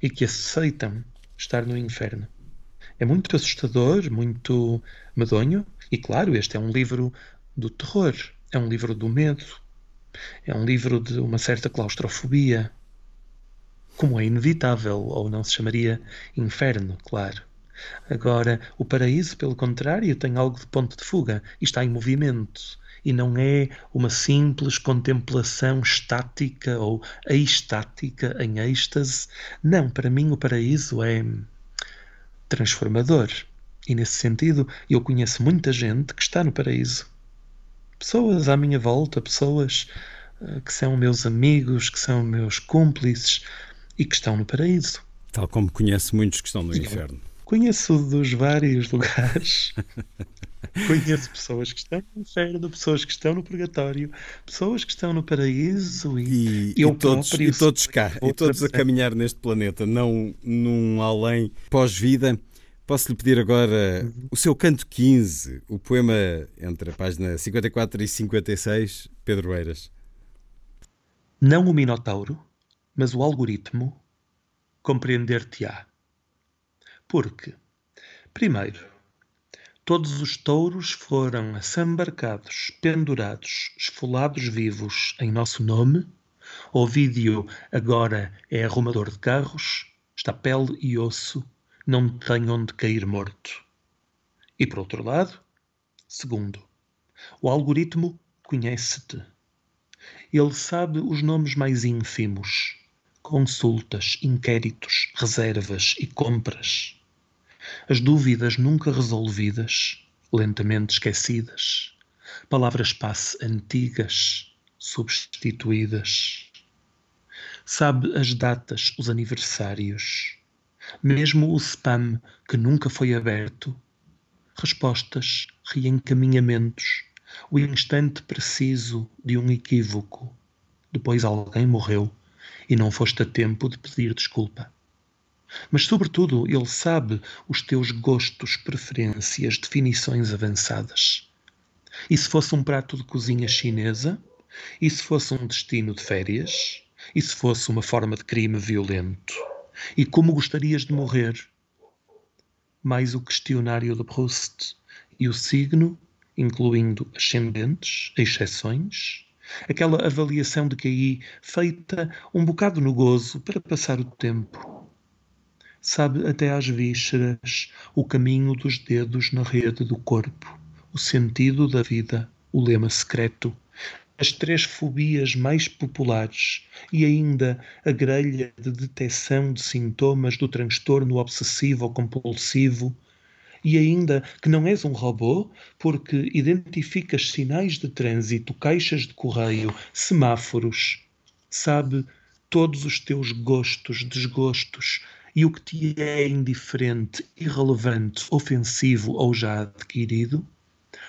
D: e que aceitam estar no inferno. É muito assustador, muito medonho, e claro, este é um livro do terror, é um livro do medo, é um livro de uma certa claustrofobia. Como é inevitável, ou não se chamaria inferno, claro. Agora, o paraíso, pelo contrário, tem algo de ponto de fuga e está em movimento e não é uma simples contemplação estática ou estática em êxtase. Não, para mim o paraíso é transformador. E nesse sentido, eu conheço muita gente que está no paraíso. Pessoas à minha volta, pessoas eh, que são meus amigos, que são meus cúmplices e que estão no paraíso.
A: Tal como conheço muitos que estão no inferno.
D: Conheço dos vários lugares. Conheço pessoas que estão no inferno, pessoas que estão no purgatório, pessoas que estão no paraíso
A: e, e, e todos, e todos cá, e todos a caminhar neste planeta, não num além pós-vida. Posso lhe pedir agora uhum. o seu canto 15, o poema entre a página 54 e 56, Pedro Eiras.
D: Não o Minotauro, mas o algoritmo compreender-te-á. Porque, primeiro, Todos os touros foram assambarcados, pendurados, esfolados vivos em nosso nome. Ovídio agora é arrumador de carros, está pele e osso, não tem onde cair morto. E por outro lado, segundo, o algoritmo conhece-te. Ele sabe os nomes mais ínfimos, consultas, inquéritos, reservas e compras as dúvidas nunca resolvidas, lentamente esquecidas, palavras-passe antigas, substituídas. Sabe as datas, os aniversários, mesmo o spam que nunca foi aberto, respostas, reencaminhamentos, o instante preciso de um equívoco. Depois alguém morreu e não foste a tempo de pedir desculpa. Mas, sobretudo, ele sabe os teus gostos, preferências, definições avançadas. E se fosse um prato de cozinha chinesa? E se fosse um destino de férias? E se fosse uma forma de crime violento? E como gostarias de morrer? Mais o questionário de Proust e o signo, incluindo ascendentes, exceções, aquela avaliação de QI feita um bocado no gozo para passar o tempo sabe até às vísceras o caminho dos dedos na rede do corpo, o sentido da vida, o lema secreto, as três fobias mais populares e ainda a grelha de detecção de sintomas do transtorno obsessivo ou compulsivo. E ainda que não és um robô, porque identificas sinais de trânsito, caixas de correio, semáforos. Sabe todos os teus gostos, desgostos, e o que te é indiferente, irrelevante, ofensivo ou já adquirido,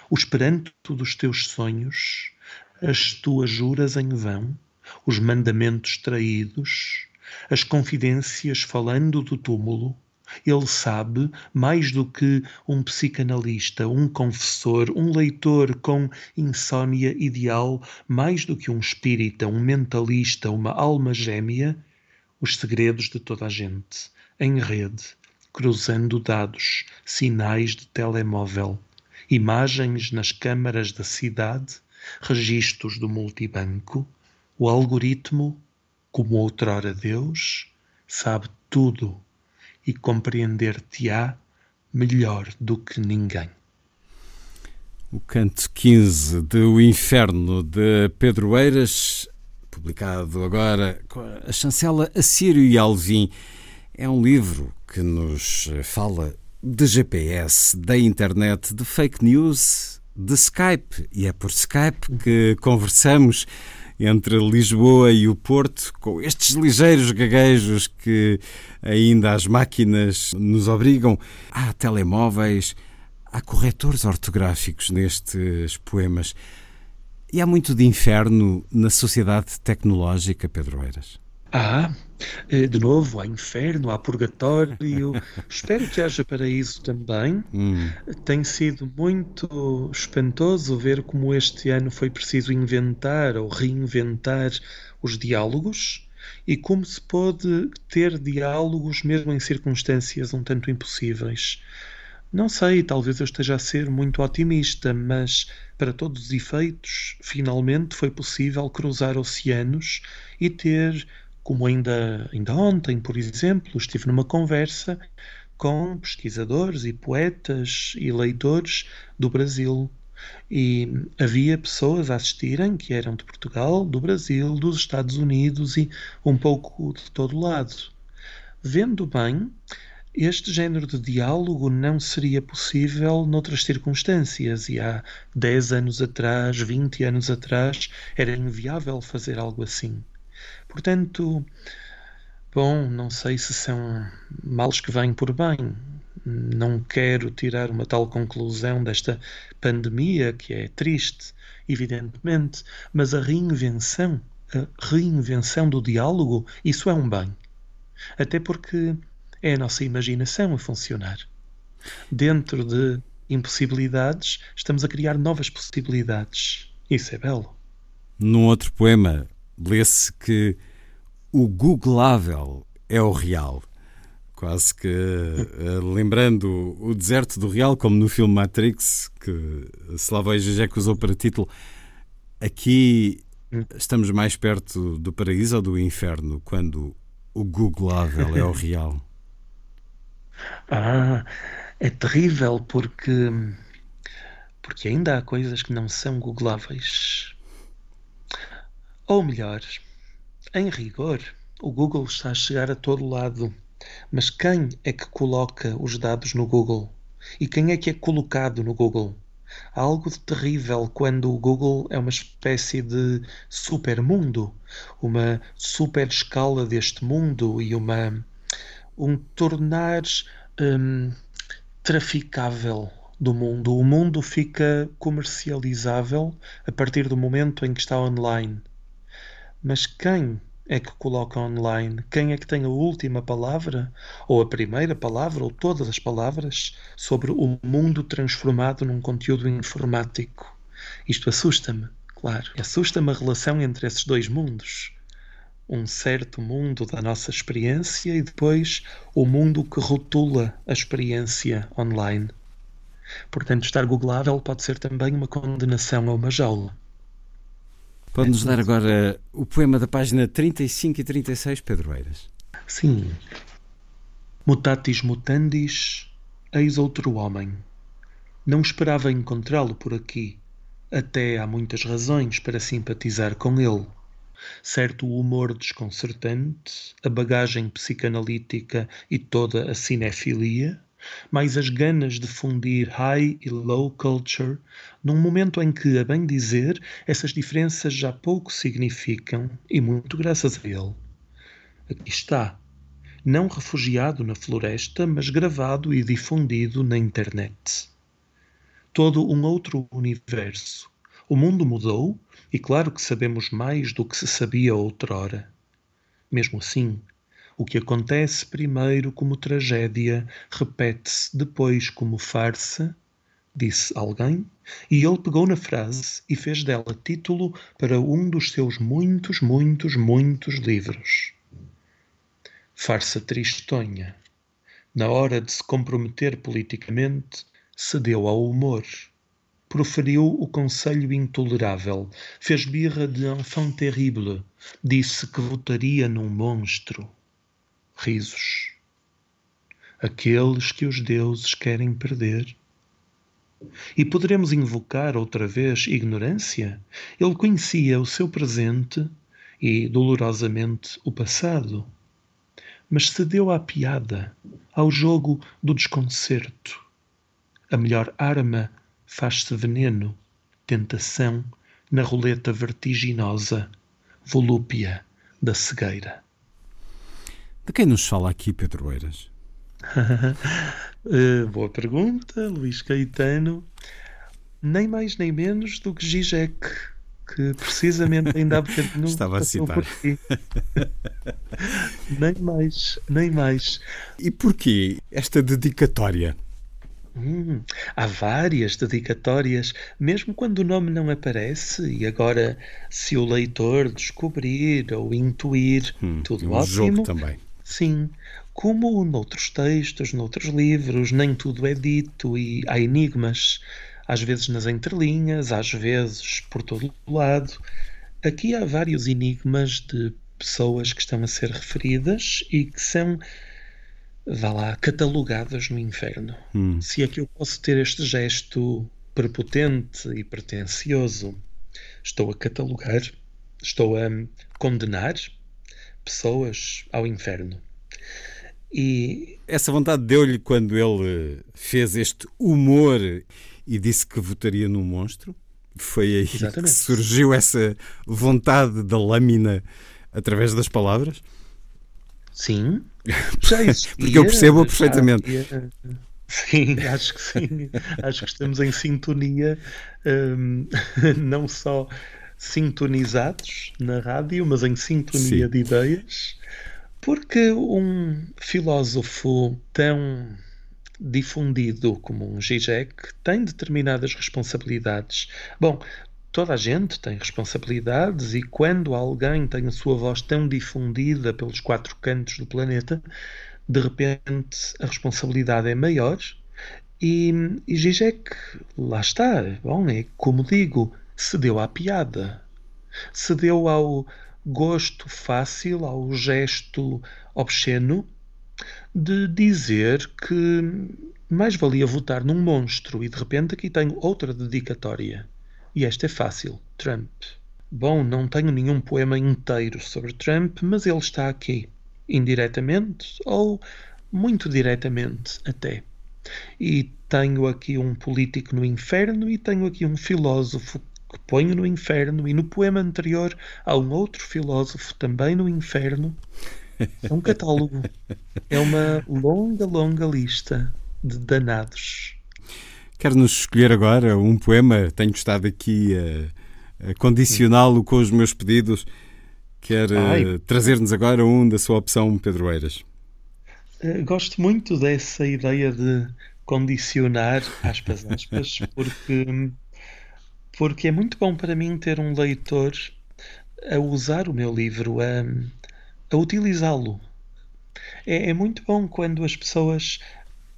D: o esperanto dos teus sonhos, as tuas juras em vão, os mandamentos traídos, as confidências falando do túmulo, ele sabe mais do que um psicanalista, um confessor, um leitor com insônia ideal, mais do que um espírita, um mentalista, uma alma gêmea, os segredos de toda a gente em rede, cruzando dados, sinais de telemóvel, imagens nas câmaras da cidade, registros do multibanco, o algoritmo como outrora Deus, sabe tudo e compreender-te-á melhor do que ninguém.
A: O canto 15 de O Inferno de Pedro Eiras, publicado agora com a chancela Assírio e Alvim, é um livro que nos fala de GPS, da internet, de fake news, de Skype. E é por Skype que conversamos entre Lisboa e o Porto, com estes ligeiros gaguejos que ainda as máquinas nos obrigam. Há telemóveis, há corretores ortográficos nestes poemas. E há muito de inferno na sociedade tecnológica, Pedro Eiras.
D: Ah, de novo, há inferno, há purgatório. Espero que haja paraíso também. Hum. Tem sido muito espantoso ver como este ano foi preciso inventar ou reinventar os diálogos e como se pode ter diálogos mesmo em circunstâncias um tanto impossíveis. Não sei, talvez eu esteja a ser muito otimista, mas para todos os efeitos, finalmente foi possível cruzar oceanos e ter como ainda, ainda ontem, por exemplo, estive numa conversa com pesquisadores e poetas e leitores do Brasil. E havia pessoas a assistirem que eram de Portugal, do Brasil, dos Estados Unidos e um pouco de todo lado. Vendo bem, este género de diálogo não seria possível noutras circunstâncias e há 10 anos atrás, 20 anos atrás, era inviável fazer algo assim. Portanto, bom, não sei se são males que vêm por bem. Não quero tirar uma tal conclusão desta pandemia, que é triste, evidentemente, mas a reinvenção, a reinvenção do diálogo, isso é um bem. Até porque é a nossa imaginação a funcionar. Dentro de impossibilidades, estamos a criar novas possibilidades. Isso é belo.
A: Num outro poema, lê-se que o googlável é o real. Quase que uh, lembrando o deserto do real, como no filme Matrix, que Slavoj Žižek usou para título. Aqui estamos mais perto do paraíso ou do inferno, quando o googlável é o real?
D: Ah, é terrível porque porque ainda há coisas que não são googláveis. Ou melhor, em rigor, o Google está a chegar a todo lado. Mas quem é que coloca os dados no Google? E quem é que é colocado no Google? Há algo de terrível quando o Google é uma espécie de supermundo, uma super escala deste mundo e uma um tornar um, traficável do mundo. O mundo fica comercializável a partir do momento em que está online. Mas quem é que coloca online? Quem é que tem a última palavra, ou a primeira palavra, ou todas as palavras sobre o mundo transformado num conteúdo informático? Isto assusta-me, claro. Assusta-me a relação entre esses dois mundos. Um certo mundo da nossa experiência e depois o mundo que rotula a experiência online. Portanto, estar googlável pode ser também uma condenação a uma jaula.
A: Pode-nos dar agora o poema da página 35 e 36, Pedro Eiras.
D: Sim. Mutatis mutandis, eis outro homem. Não esperava encontrá-lo por aqui. Até há muitas razões para simpatizar com ele. Certo o humor desconcertante, a bagagem psicanalítica e toda a cinefilia, mais as ganas de fundir high e low culture, num momento em que, a bem dizer, essas diferenças já pouco significam, e muito graças a ele. Aqui está, não refugiado na floresta, mas gravado e difundido na internet. Todo um outro universo. O mundo mudou, e claro que sabemos mais do que se sabia outrora. Mesmo assim, o que acontece primeiro como tragédia repete-se depois como farsa, disse alguém, e ele pegou na frase e fez dela título para um dos seus muitos, muitos, muitos livros. Farsa tristonha. Na hora de se comprometer politicamente, cedeu ao humor. proferiu o conselho intolerável, fez birra de enfant terrible, disse que votaria num monstro. Risos. Aqueles que os deuses querem perder. E poderemos invocar outra vez ignorância? Ele conhecia o seu presente e, dolorosamente, o passado. Mas cedeu à piada, ao jogo do desconcerto. A melhor arma faz-se veneno, tentação, na roleta vertiginosa, volúpia da cegueira.
A: De quem nos fala aqui, Pedro Eiras?
D: uh, boa pergunta, Luís Caetano. Nem mais nem menos do que Zizek, que precisamente ainda há bocadinho
A: Estava a citar.
D: nem mais, nem mais.
A: E porquê esta dedicatória?
D: Hum, há várias dedicatórias, mesmo quando o nome não aparece, e agora, se o leitor descobrir ou intuir, hum, tudo um ótimo.
A: Jogo também.
D: Sim, como noutros textos, noutros livros, nem tudo é dito e há enigmas, às vezes nas entrelinhas, às vezes por todo o lado. Aqui há vários enigmas de pessoas que estão a ser referidas e que são vá lá, catalogadas no inferno. Hum. Se é que eu posso ter este gesto prepotente e pretencioso, estou a catalogar, estou a condenar pessoas ao inferno.
A: E essa vontade deu-lhe quando ele fez este humor e disse que votaria no monstro? Foi aí Exatamente. que surgiu essa vontade da lâmina através das palavras?
D: Sim, já existia.
A: Porque eu percebo perfeitamente.
D: Sim, acho que sim. acho que estamos em sintonia, um, não só sintonizados na rádio, mas em sintonia sim. de ideias, porque um filósofo tão difundido como um Zizek tem determinadas responsabilidades. Bom, toda a gente tem responsabilidades e quando alguém tem a sua voz tão difundida pelos quatro cantos do planeta, de repente a responsabilidade é maior e, e Zizek, lá está, bom, é como digo, cedeu à piada, cedeu ao gosto fácil, ao gesto obsceno de dizer que mais valia votar num monstro e de repente aqui tenho outra dedicatória e esta é fácil: Trump. Bom, não tenho nenhum poema inteiro sobre Trump, mas ele está aqui, indiretamente ou muito diretamente até. E tenho aqui um político no inferno e tenho aqui um filósofo que ponho no inferno, e no poema anterior há um outro filósofo também no inferno. É um catálogo. É uma longa, longa lista de danados.
A: Quer-nos escolher agora um poema? Tenho estado aqui a, a condicioná-lo com os meus pedidos. Quer uh, trazer-nos agora um da sua opção, Pedro Eiras?
D: Uh, gosto muito dessa ideia de condicionar, aspas, aspas, porque, porque é muito bom para mim ter um leitor a usar o meu livro, a, a utilizá-lo. É, é muito bom quando as pessoas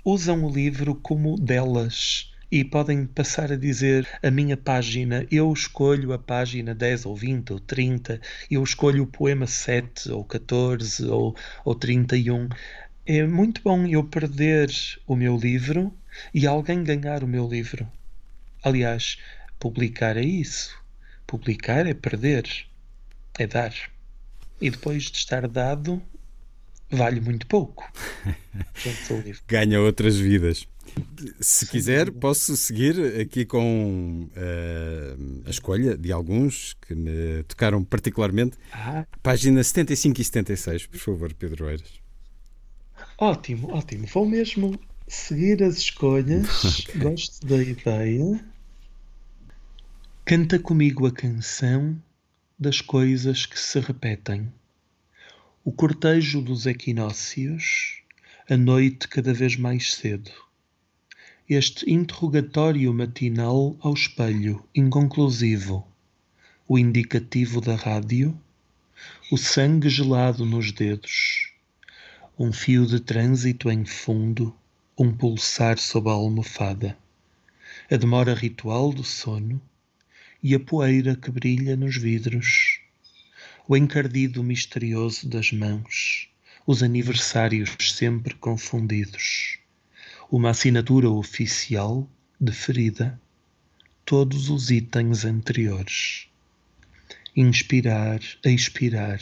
D: usam o livro como delas e podem passar a dizer a minha página, eu escolho a página 10 ou 20 ou 30, eu escolho o poema 7 ou 14 ou, ou 31. É muito bom eu perder o meu livro e alguém ganhar o meu livro. Aliás, publicar é isso. Publicar é perder, é dar. E depois de estar dado, vale muito pouco.
A: Ganha outras vidas. Se quiser, posso seguir aqui com uh, a escolha de alguns que me tocaram particularmente. Ah. Página 75 e 76, por favor, Pedro Eiras.
D: Ótimo, ótimo. Vou mesmo seguir as escolhas. okay. Gosto da ideia. Canta comigo a canção das coisas que se repetem. O cortejo dos equinócios, a noite cada vez mais cedo. Este interrogatório matinal ao espelho, inconclusivo, o indicativo da rádio, o sangue gelado nos dedos, um fio de trânsito em fundo, um pulsar sob a almofada. a demora ritual do sono e a poeira que brilha nos vidros, o encardido misterioso das mãos, os aniversários sempre confundidos, uma assinatura oficial de ferida, todos os itens anteriores. Inspirar, expirar,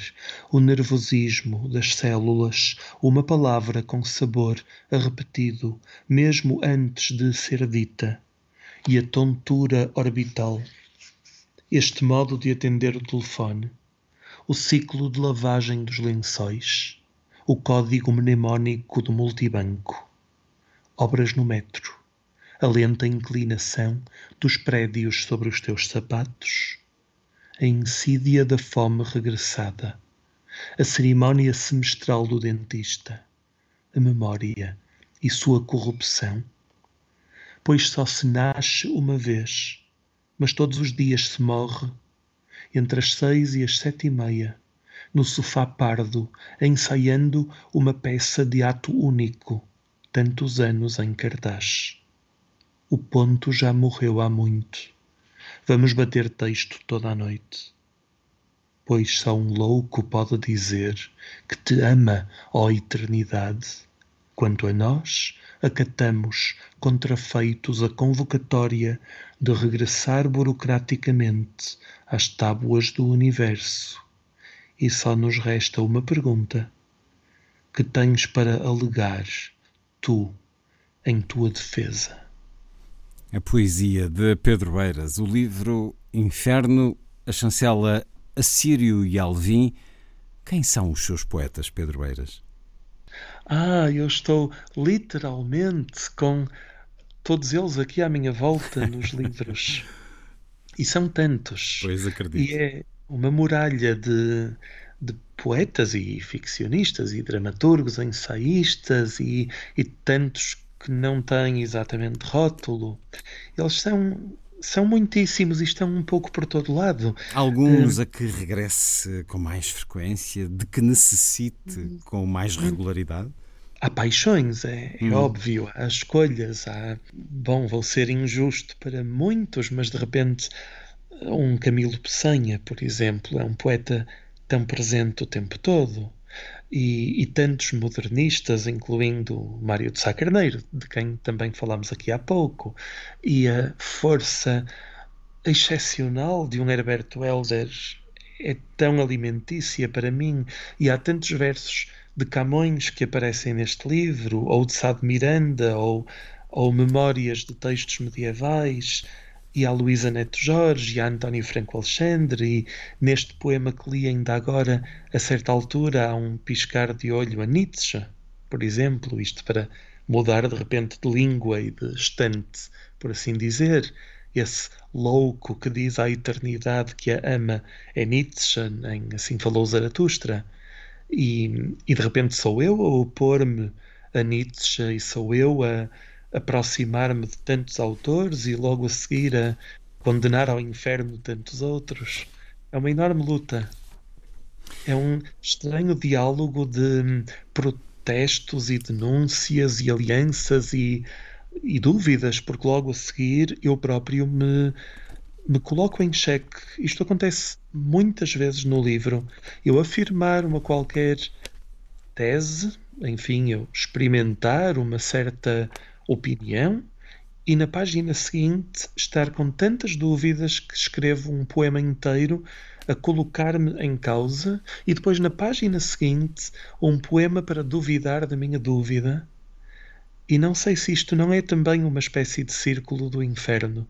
D: o nervosismo das células, uma palavra com sabor a repetido, mesmo antes de ser dita, e a tontura orbital este modo de atender o telefone, o ciclo de lavagem dos lençóis, o código mnemónico do multibanco, obras no metro, a lenta inclinação dos prédios sobre os teus sapatos, a insídia da fome regressada, a cerimónia semestral do dentista, a memória e sua corrupção, pois só se nasce uma vez mas todos os dias se morre, entre as seis e as sete e meia, no sofá pardo, ensaiando uma peça de ato único, tantos anos em cartaz. O ponto já morreu há muito. Vamos bater texto toda a noite. Pois só um louco pode dizer que te ama, ó eternidade. Quanto a nós, acatamos, contrafeitos, a convocatória de regressar burocraticamente às tábuas do universo. E só nos resta uma pergunta: que tens para alegar, tu, em tua defesa?
A: A poesia de Pedro Eiras, o livro Inferno, a chancela Assírio e Alvim. Quem são os seus poetas, Pedro Eiras?
D: Ah, eu estou literalmente com todos eles aqui à minha volta nos livros. E são tantos.
A: Pois acredito.
D: E é uma muralha de, de poetas e ficcionistas e dramaturgos, ensaístas e, e tantos que não têm exatamente rótulo. Eles são são muitíssimos e estão um pouco por todo lado.
A: Alguns uh, a que regresse com mais frequência, de que necessite com mais regularidade?
D: Há paixões, é, é hum. óbvio, há escolhas, há. Bom, vou ser injusto para muitos, mas de repente um Camilo Peçanha, por exemplo, é um poeta tão presente o tempo todo. E, e, tantos modernistas, incluindo Mário de Sá Carneiro, de quem também falámos aqui há pouco, e a força excepcional de um Herberto Helder é tão alimentícia para mim, e há tantos versos de Camões que aparecem neste livro, ou de Sá de Miranda, ou, ou memórias de textos medievais, e a Luísa Neto Jorge, e a António Franco Alexandre, e neste poema que li ainda agora, a certa altura, há um piscar de olho a Nietzsche, por exemplo, isto para mudar de repente de língua e de estante, por assim dizer. Esse louco que diz à eternidade que a ama é Nietzsche, em Assim Falou Zaratustra. E, e de repente sou eu a opor-me a Nietzsche e sou eu a aproximar-me de tantos autores e logo a seguir a condenar ao inferno tantos outros. É uma enorme luta. É um estranho diálogo de protestos e denúncias e alianças e, e dúvidas, porque logo a seguir eu próprio me me coloco em xeque. Isto acontece muitas vezes no livro. Eu afirmar uma qualquer tese, enfim, eu experimentar uma certa opinião e na página seguinte estar com tantas dúvidas que escrevo um poema inteiro a colocar-me em causa e depois na página seguinte um poema para duvidar da minha dúvida. E não sei se isto não é também uma espécie de círculo do inferno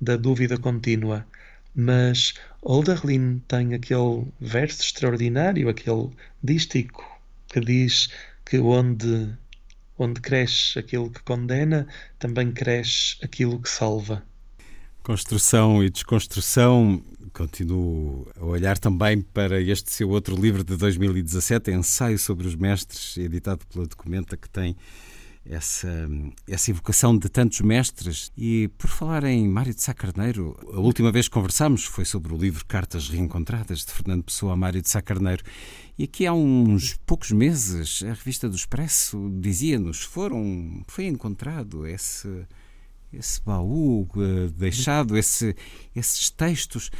D: da dúvida contínua. Mas Olderlin tem aquele verso extraordinário, aquele dístico, que diz que onde, onde cresce aquilo que condena, também cresce aquilo que salva.
A: Construção e desconstrução. Continuo a olhar também para este seu outro livro de 2017, Ensaio sobre os Mestres, editado pela Documenta, que tem essa, essa evocação de tantos mestres. E por falar em Mário de Sá Carneiro, a última vez que conversámos foi sobre o livro Cartas Reencontradas de Fernando Pessoa a Mário de Sá Carneiro. E aqui há uns poucos meses a revista do Expresso dizia-nos foram foi encontrado esse esse baú uh, deixado, esse, esses textos.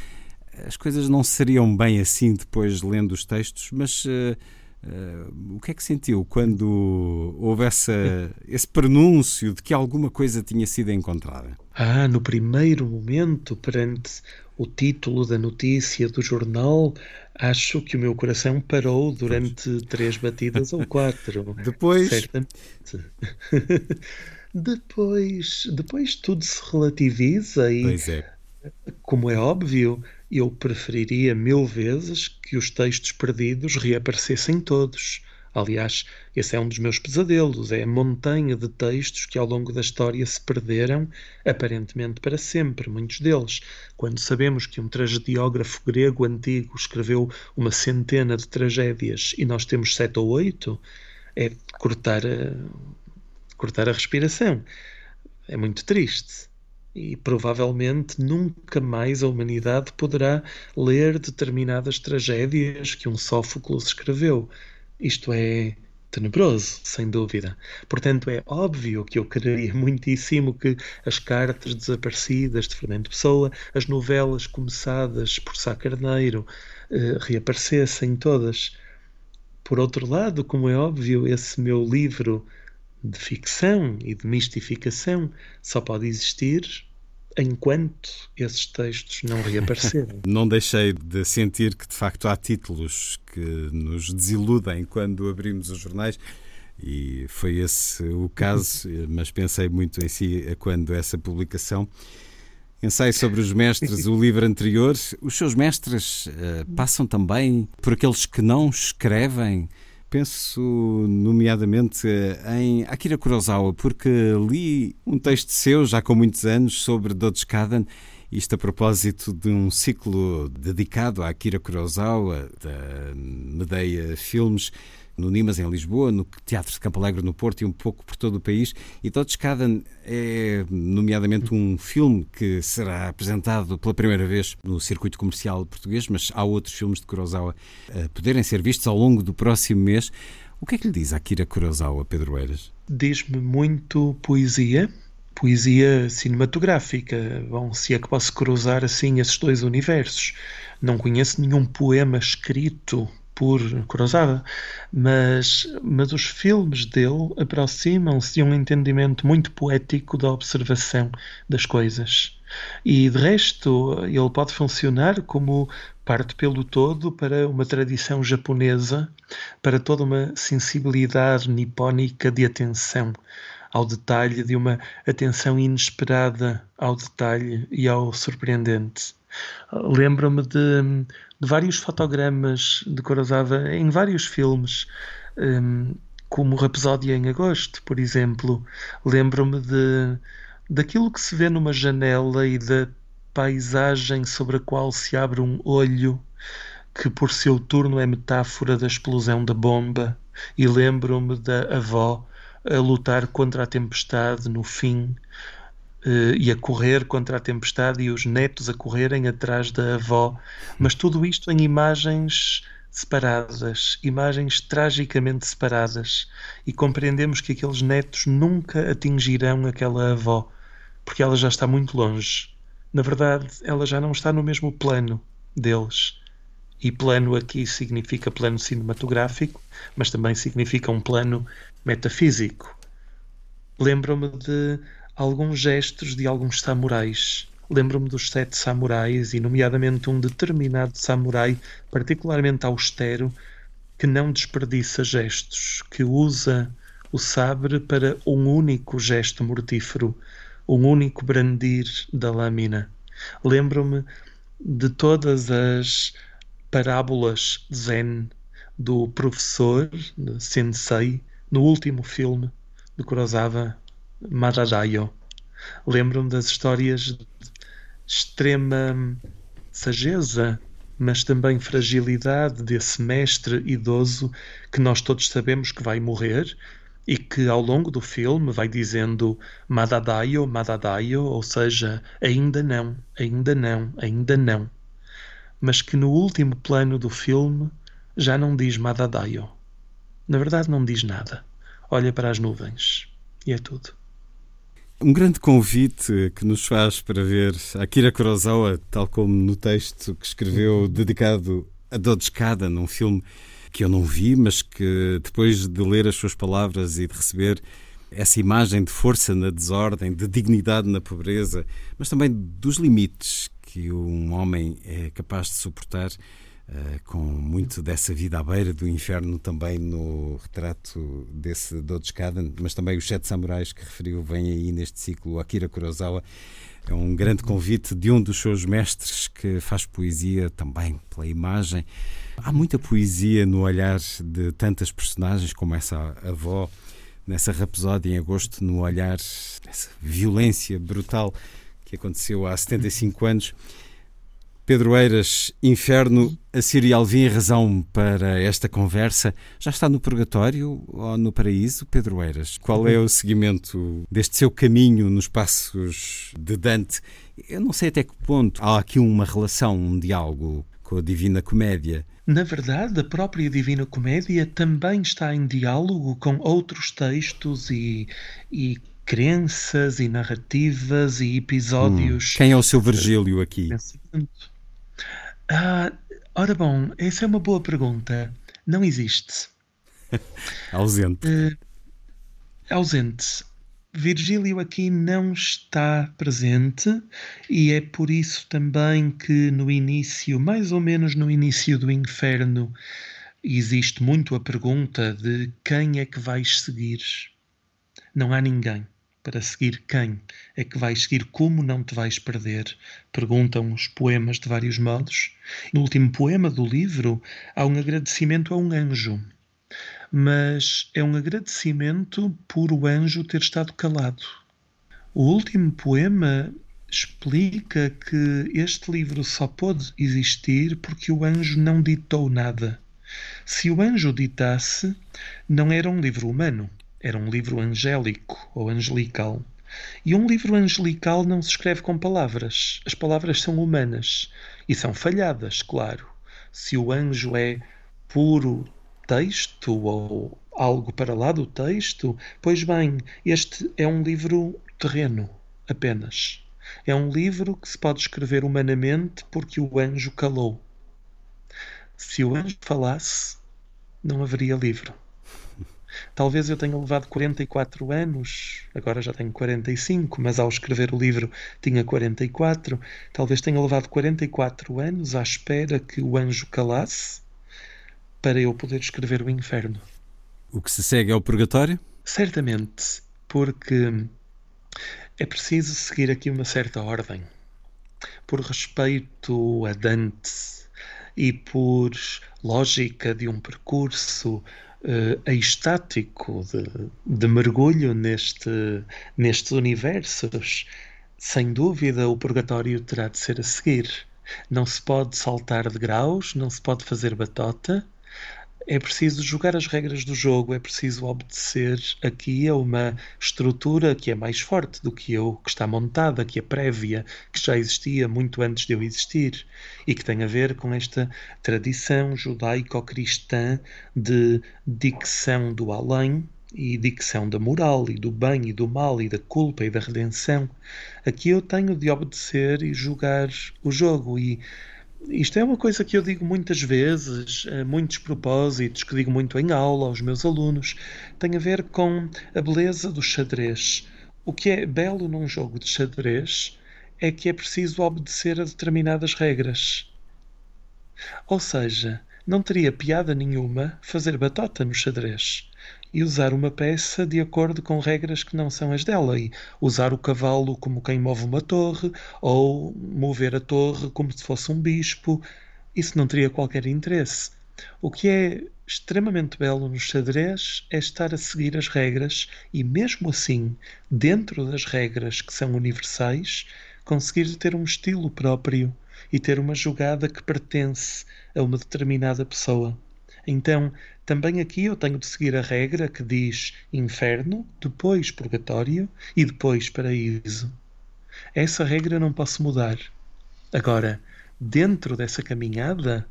A: As coisas não seriam bem assim depois lendo os textos, mas uh, uh, o que é que sentiu quando houve essa, esse prenúncio de que alguma coisa tinha sido encontrada?
D: Ah, no primeiro momento, perante o título da notícia do jornal, acho que o meu coração parou durante pois. três batidas ou quatro.
A: Depois.
D: Certamente. depois, depois tudo se relativiza e,
A: é.
D: como é óbvio, eu preferiria mil vezes que os textos perdidos reaparecessem todos. Aliás, esse é um dos meus pesadelos, é a montanha de textos que ao longo da história se perderam, aparentemente para sempre, muitos deles. Quando sabemos que um tragediógrafo grego antigo escreveu uma centena de tragédias e nós temos sete ou oito, é cortar a, cortar a respiração. É muito triste e provavelmente nunca mais a humanidade poderá ler determinadas tragédias que um Sófocles escreveu. Isto é tenebroso, sem dúvida. Portanto, é óbvio que eu quereria muitíssimo que as cartas desaparecidas de Fernando Pessoa, as novelas começadas por Sá Carneiro, eh, reaparecessem todas. Por outro lado, como é óbvio, esse meu livro de ficção e de mistificação só pode existir enquanto esses textos não reaparecerem.
A: não deixei de sentir que, de facto, há títulos que nos desiludem quando abrimos os jornais. E foi esse o caso, mas pensei muito em si quando essa publicação. Ensaio sobre os mestres, o livro anterior. Os seus mestres uh, passam também por aqueles que não escrevem penso nomeadamente em Akira Kurosawa, porque li um texto seu, já com muitos anos, sobre Dodgecadan, isto a propósito de um ciclo dedicado a Akira Kurosawa, da Medeia Filmes, no Nimas, em Lisboa, no Teatro de Campo Alegre, no Porto e um pouco por todo o país. E Dodgecadan é, nomeadamente, um filme que será apresentado pela primeira vez no circuito comercial português, mas há outros filmes de Kurosawa a poderem ser vistos ao longo do próximo mês. O que é que lhe diz Akira Kurosawa, Pedro Eiras?
D: Diz-me muito poesia, poesia cinematográfica. Bom, se é que posso cruzar assim esses dois universos. Não conheço nenhum poema escrito por Kurosawa, mas, mas os filmes dele aproximam-se de um entendimento muito poético da observação das coisas. E de resto, ele pode funcionar como parte pelo todo para uma tradição japonesa, para toda uma sensibilidade nipónica de atenção ao detalhe, de uma atenção inesperada ao detalhe e ao surpreendente. Lembro-me de de vários fotogramas de Kurosawa em vários filmes, um, como Rapsódia em Agosto, por exemplo. Lembro-me de daquilo que se vê numa janela e da paisagem sobre a qual se abre um olho, que por seu turno é metáfora da explosão da bomba, e lembro-me da avó a lutar contra a tempestade no fim, e a correr contra a tempestade e os netos a correrem atrás da avó, mas tudo isto em imagens separadas, imagens tragicamente separadas, e compreendemos que aqueles netos nunca atingirão aquela avó, porque ela já está muito longe. Na verdade, ela já não está no mesmo plano deles. E plano aqui significa plano cinematográfico, mas também significa um plano metafísico. Lembro-me de alguns gestos de alguns samurais. Lembro-me dos sete samurais, e nomeadamente um determinado samurai particularmente austero que não desperdiça gestos, que usa o sabre para um único gesto mortífero, um único brandir da lâmina. Lembro-me de todas as parábolas zen do professor, sensei, no último filme de Kurosawa, Madadayo. Lembro-me das histórias de extrema sageza, mas também fragilidade desse mestre idoso que nós todos sabemos que vai morrer e que ao longo do filme vai dizendo Madadayo, Madadayo, ou seja, ainda não, ainda não, ainda não. Mas que no último plano do filme já não diz Madadayo. Na verdade, não diz nada. Olha para as nuvens e é tudo.
A: Um grande convite que nos faz para ver Akira Kurosawa, tal como no texto que escreveu dedicado a Dodgekada, num filme que eu não vi, mas que depois de ler as suas palavras e de receber essa imagem de força na desordem, de dignidade na pobreza, mas também dos limites que um homem é capaz de suportar, uh, com muito dessa vida à beira do inferno também no retrato desse Dodgekaden, mas também os Sete Samurais que referiu vem aí neste ciclo Akira Kurosawa. É um grande convite de um dos seus mestres que faz poesia também pela imagem. Há muita poesia no olhar de tantas personagens, como essa avó, nessa rapsódia em agosto, no olhar dessa violência brutal que aconteceu há 75 anos. Pedro Eiras, Inferno, a e Alvim, razão para esta conversa. Já está no purgatório ou no paraíso, Pedro Eiras? Qual é o seguimento deste seu caminho nos passos de Dante? Eu não sei até que ponto há aqui uma relação, um diálogo com a Divina Comédia.
D: Na verdade, a própria Divina Comédia também está em diálogo com outros textos e, e crenças e narrativas e episódios.
A: Hum. Quem é o seu Virgílio aqui?
D: Ah, ora bom, essa é uma boa pergunta. Não existe.
A: ausente. Uh,
D: ausente. Virgílio aqui não está presente e é por isso também que no início, mais ou menos no início do inferno, existe muito a pergunta de quem é que vais seguir. Não há ninguém para seguir quem é que vais seguir, como não te vais perder? Perguntam os poemas de vários modos. No último poema do livro há um agradecimento a um anjo, mas é um agradecimento por o anjo ter estado calado. O último poema explica que este livro só pôde existir porque o anjo não ditou nada. Se o anjo ditasse, não era um livro humano, era um livro angélico ou angelical. E um livro angelical não se escreve com palavras. As palavras são humanas e são falhadas, claro. Se o anjo é puro texto ou algo para lá do texto, pois bem, este é um livro terreno apenas. É um livro que se pode escrever humanamente porque o anjo calou. Se o anjo falasse, não haveria livro. Talvez eu tenha levado 44 anos, agora já tenho 45, mas ao escrever o livro tinha 44. Talvez tenha levado 44 anos à espera que o anjo calasse para eu poder escrever o inferno.
A: O que se segue é o purgatório?
D: Certamente, porque é preciso seguir aqui uma certa ordem. Por respeito a Dante e por lógica de um percurso uh, estático de, de, mergulho neste, nestes universos, sem dúvida o purgatório terá de ser a seguir. Não se pode saltar de graus, não se pode fazer batota, é preciso jogar as regras do jogo, é preciso obedecer aqui a uma estrutura que é mais forte do que eu, que está montada, que é prévia, que já existia muito antes de eu existir e que tem a ver com esta tradição judaico-cristã de dicção do além e dicção da moral e do bem e do mal e da culpa e da redenção. Aqui eu tenho de obedecer e jogar o jogo e isto é uma coisa que eu digo muitas vezes, muitos propósitos que digo muito em aula aos meus alunos, tem a ver com a beleza do xadrez. O que é belo num jogo de xadrez é que é preciso obedecer a determinadas regras. Ou seja, não teria piada nenhuma fazer batota no xadrez e usar uma peça de acordo com regras que não são as dela, e usar o cavalo como quem move uma torre, ou mover a torre como se fosse um bispo. Isso não teria qualquer interesse. O que é extremamente belo no xadrez é estar a seguir as regras e, mesmo assim, dentro das regras que são universais, conseguir ter um estilo próprio e ter uma jogada que pertence a uma determinada pessoa. Então, também aqui eu tenho de seguir a regra que diz inferno, depois purgatório e depois paraíso. Essa regra não posso mudar. Agora, dentro dessa caminhada,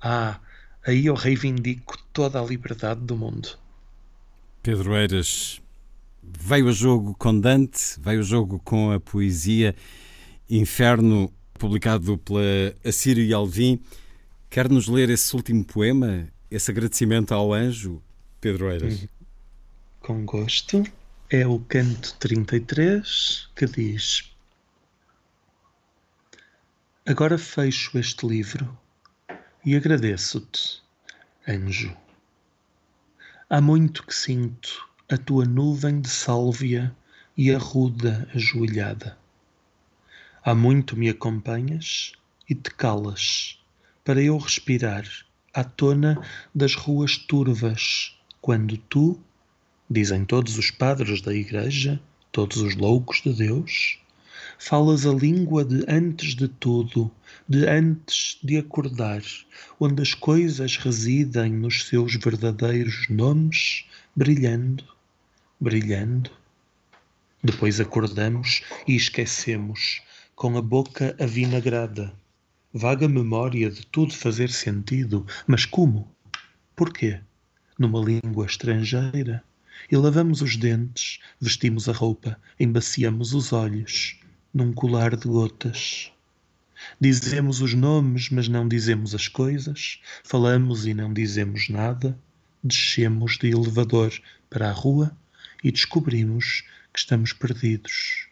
D: ah, aí eu reivindico toda a liberdade do mundo.
A: Pedro Eiras, veio a jogo com Dante, veio a jogo com a poesia Inferno, publicado pela Assírio e Alvim. Quer nos ler esse último poema, esse agradecimento ao anjo, Pedro Eiras? Uhum.
D: Com gosto. É o canto 33 que diz: Agora fecho este livro e agradeço-te, anjo. Há muito que sinto a tua nuvem de sálvia e a ruda ajoelhada. Há muito me acompanhas e te calas para eu respirar à tona das ruas turvas, quando tu, dizem todos os padres da Igreja, todos os loucos de Deus, falas a língua de antes de tudo, de antes de acordar, onde as coisas residem nos seus verdadeiros nomes, brilhando, brilhando. Depois acordamos e esquecemos com a boca avinagrada. Vaga memória de tudo fazer sentido, mas como? Porquê? Numa língua estrangeira. E lavamos os dentes, vestimos a roupa, embaciamos os olhos, num colar de gotas. Dizemos os nomes, mas não dizemos as coisas, falamos e não dizemos nada, descemos de elevador para a rua e descobrimos que estamos perdidos.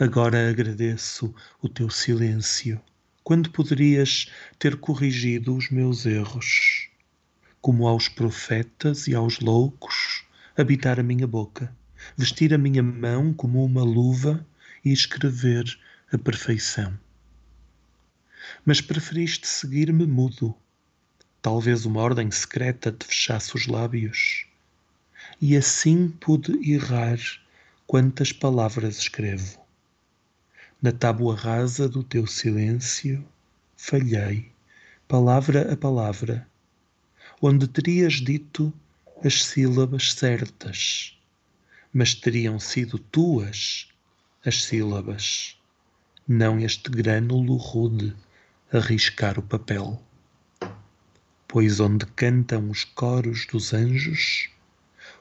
D: Agora agradeço o teu silêncio, quando poderias ter corrigido os meus erros. Como aos profetas e aos loucos, habitar a minha boca, vestir a minha mão como uma luva e escrever a perfeição. Mas preferiste seguir-me mudo. Talvez uma ordem secreta te fechasse os lábios. E assim pude errar quantas palavras escrevo na tábua rasa do teu silêncio, falhei, palavra a palavra, onde terias dito as sílabas certas, mas teriam sido tuas as sílabas, não este grânulo rude a riscar o papel. Pois onde cantam os coros dos anjos,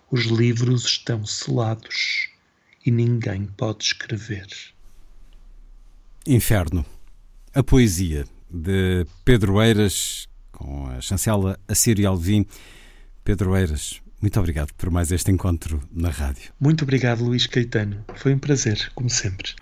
D: os livros estão selados e ninguém pode escrever.
A: Inferno. A poesia de Pedro Eiras, com a chancela Assírio Alvim. Pedro Eiras, muito obrigado por mais este encontro na rádio.
D: Muito obrigado, Luís Caetano. Foi um prazer, como sempre.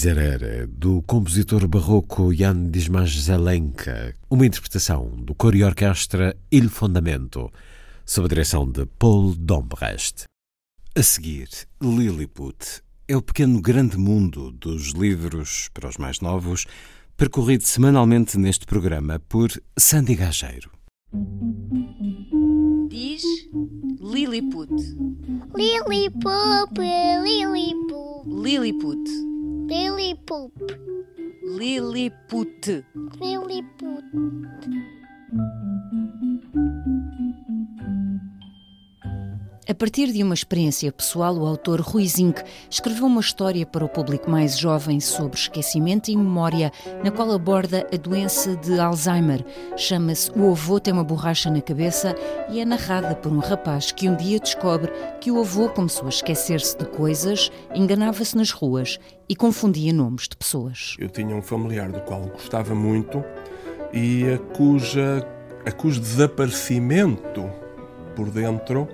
A: Miserere, do compositor barroco Jan Dismas Zelenka, uma interpretação do coro e orquestra Il Fondamento, sob a direção de Paul Dombrest. A seguir, Lilliput é o pequeno grande mundo dos livros para os mais novos, percorrido semanalmente neste programa por Sandy Gageiro.
E: Diz Lilliput.
F: Lilliput. Lilliput.
E: Lilliput.
F: Lilliput.
G: Partir de uma experiência pessoal, o autor Rui Zinck escreveu uma história para o público mais jovem sobre esquecimento e memória, na qual aborda a doença de Alzheimer. Chama-se O Avô Tem uma Borracha na Cabeça e é narrada por um rapaz que um dia descobre que o avô começou a esquecer-se de coisas, enganava-se nas ruas e confundia nomes de pessoas.
H: Eu tinha um familiar do qual gostava muito e a cuja, a cujo desaparecimento por dentro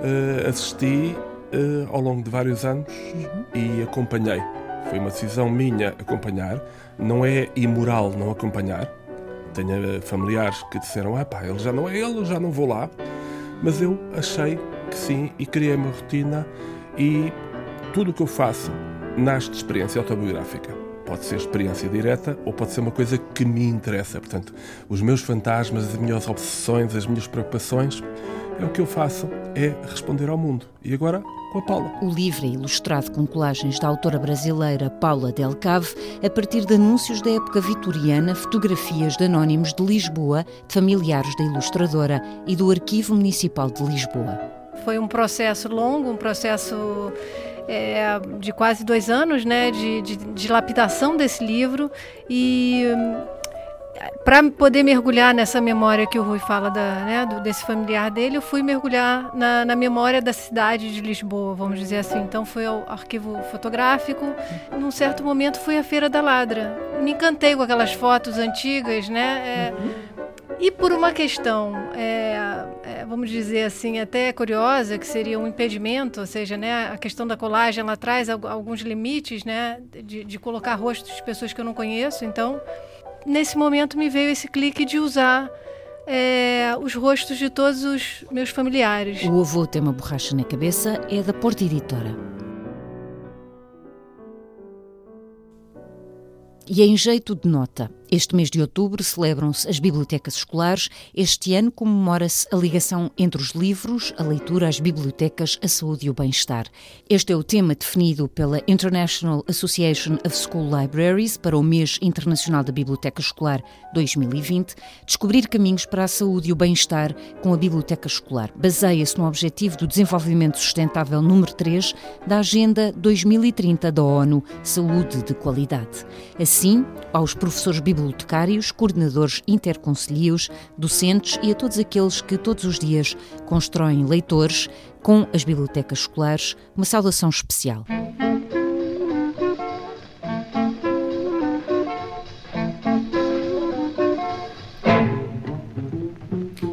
H: uh, assisti uh, ao longo de vários anos uhum. e acompanhei. Foi uma decisão minha acompanhar. Não é imoral não acompanhar. Tenho eh, familiares que disseram: ah, pá, ele já não é ele, já não vou lá. Mas eu achei que sim e criei uma rotina e tudo o que eu faço nasce de experiência autobiográfica. Pode ser experiência direta ou pode ser uma coisa que me interessa. Portanto, os meus fantasmas, as minhas obsessões, as minhas preocupações é o que eu faço é responder ao mundo. E agora com a Paula.
G: O livro é ilustrado com colagens da autora brasileira Paula Del Cave, a partir de anúncios da época vitoriana, fotografias de anónimos de Lisboa, de familiares da ilustradora e do Arquivo Municipal de Lisboa.
I: Foi um processo longo, um processo é, de quase dois anos, né, de, de, de lapidação desse livro e para poder mergulhar nessa memória que o Rui fala da, né, do, desse familiar dele, eu fui mergulhar na, na, memória da cidade de Lisboa, vamos dizer assim. Então foi ao arquivo fotográfico. Num certo momento foi a Feira da Ladra. Me encantei com aquelas fotos antigas, né? É, e por uma questão, é, é, vamos dizer assim, até curiosa, que seria um impedimento, ou seja, né, a questão da colagem, ela traz alguns limites, né, de, de colocar rostos de pessoas que eu não conheço. Então, nesse momento me veio esse clique de usar é, os rostos de todos os meus familiares.
G: O avô tem uma borracha na cabeça é da Porta Editora. E em jeito de nota, este mês de outubro celebram-se as bibliotecas escolares. Este ano comemora-se a ligação entre os livros, a leitura, as bibliotecas, a saúde e o bem-estar. Este é o tema definido pela International Association of School Libraries para o mês internacional da Biblioteca Escolar 2020. Descobrir caminhos para a saúde e o bem-estar com a biblioteca escolar. Baseia-se no objetivo do desenvolvimento sustentável número 3 da Agenda 2030 da ONU, Saúde de Qualidade. Assim, aos professores bibliotecários, coordenadores interconselhos, docentes e a todos aqueles que todos os dias constroem leitores com as bibliotecas escolares, uma saudação especial.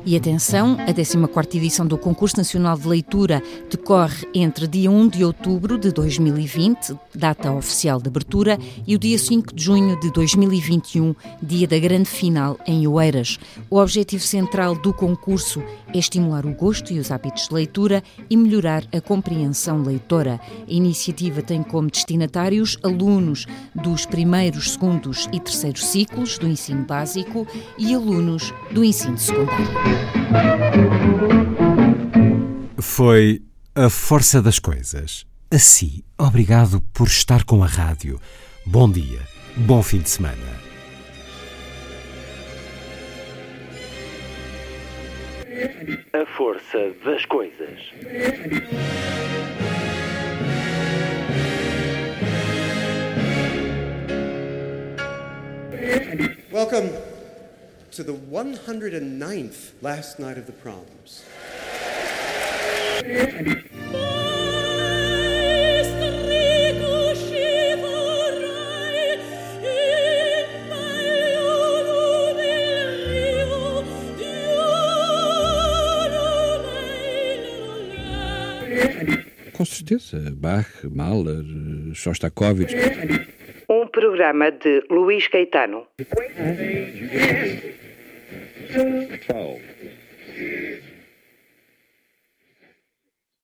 G: E atenção, a 14ª edição do Concurso Nacional de Leitura decorre entre dia 1 de outubro de 2020, data oficial de abertura, e o dia 5 de junho de 2021, dia da grande final em Oeiras. O objetivo central do concurso é estimular o gosto e os hábitos de leitura e melhorar a compreensão leitora. A iniciativa tem como destinatários alunos dos primeiros, segundos e terceiros ciclos do ensino básico e alunos do ensino secundário.
A: Foi a força das coisas. Assim, obrigado por estar com a rádio. Bom dia, bom fim de semana.
J: A força das coisas.
K: Welcome to the 109th last night of the proms.
L: Com certeza. Bach, Mahler, Shostakovich.
M: Um programa de Luís Caetano.
J: 12.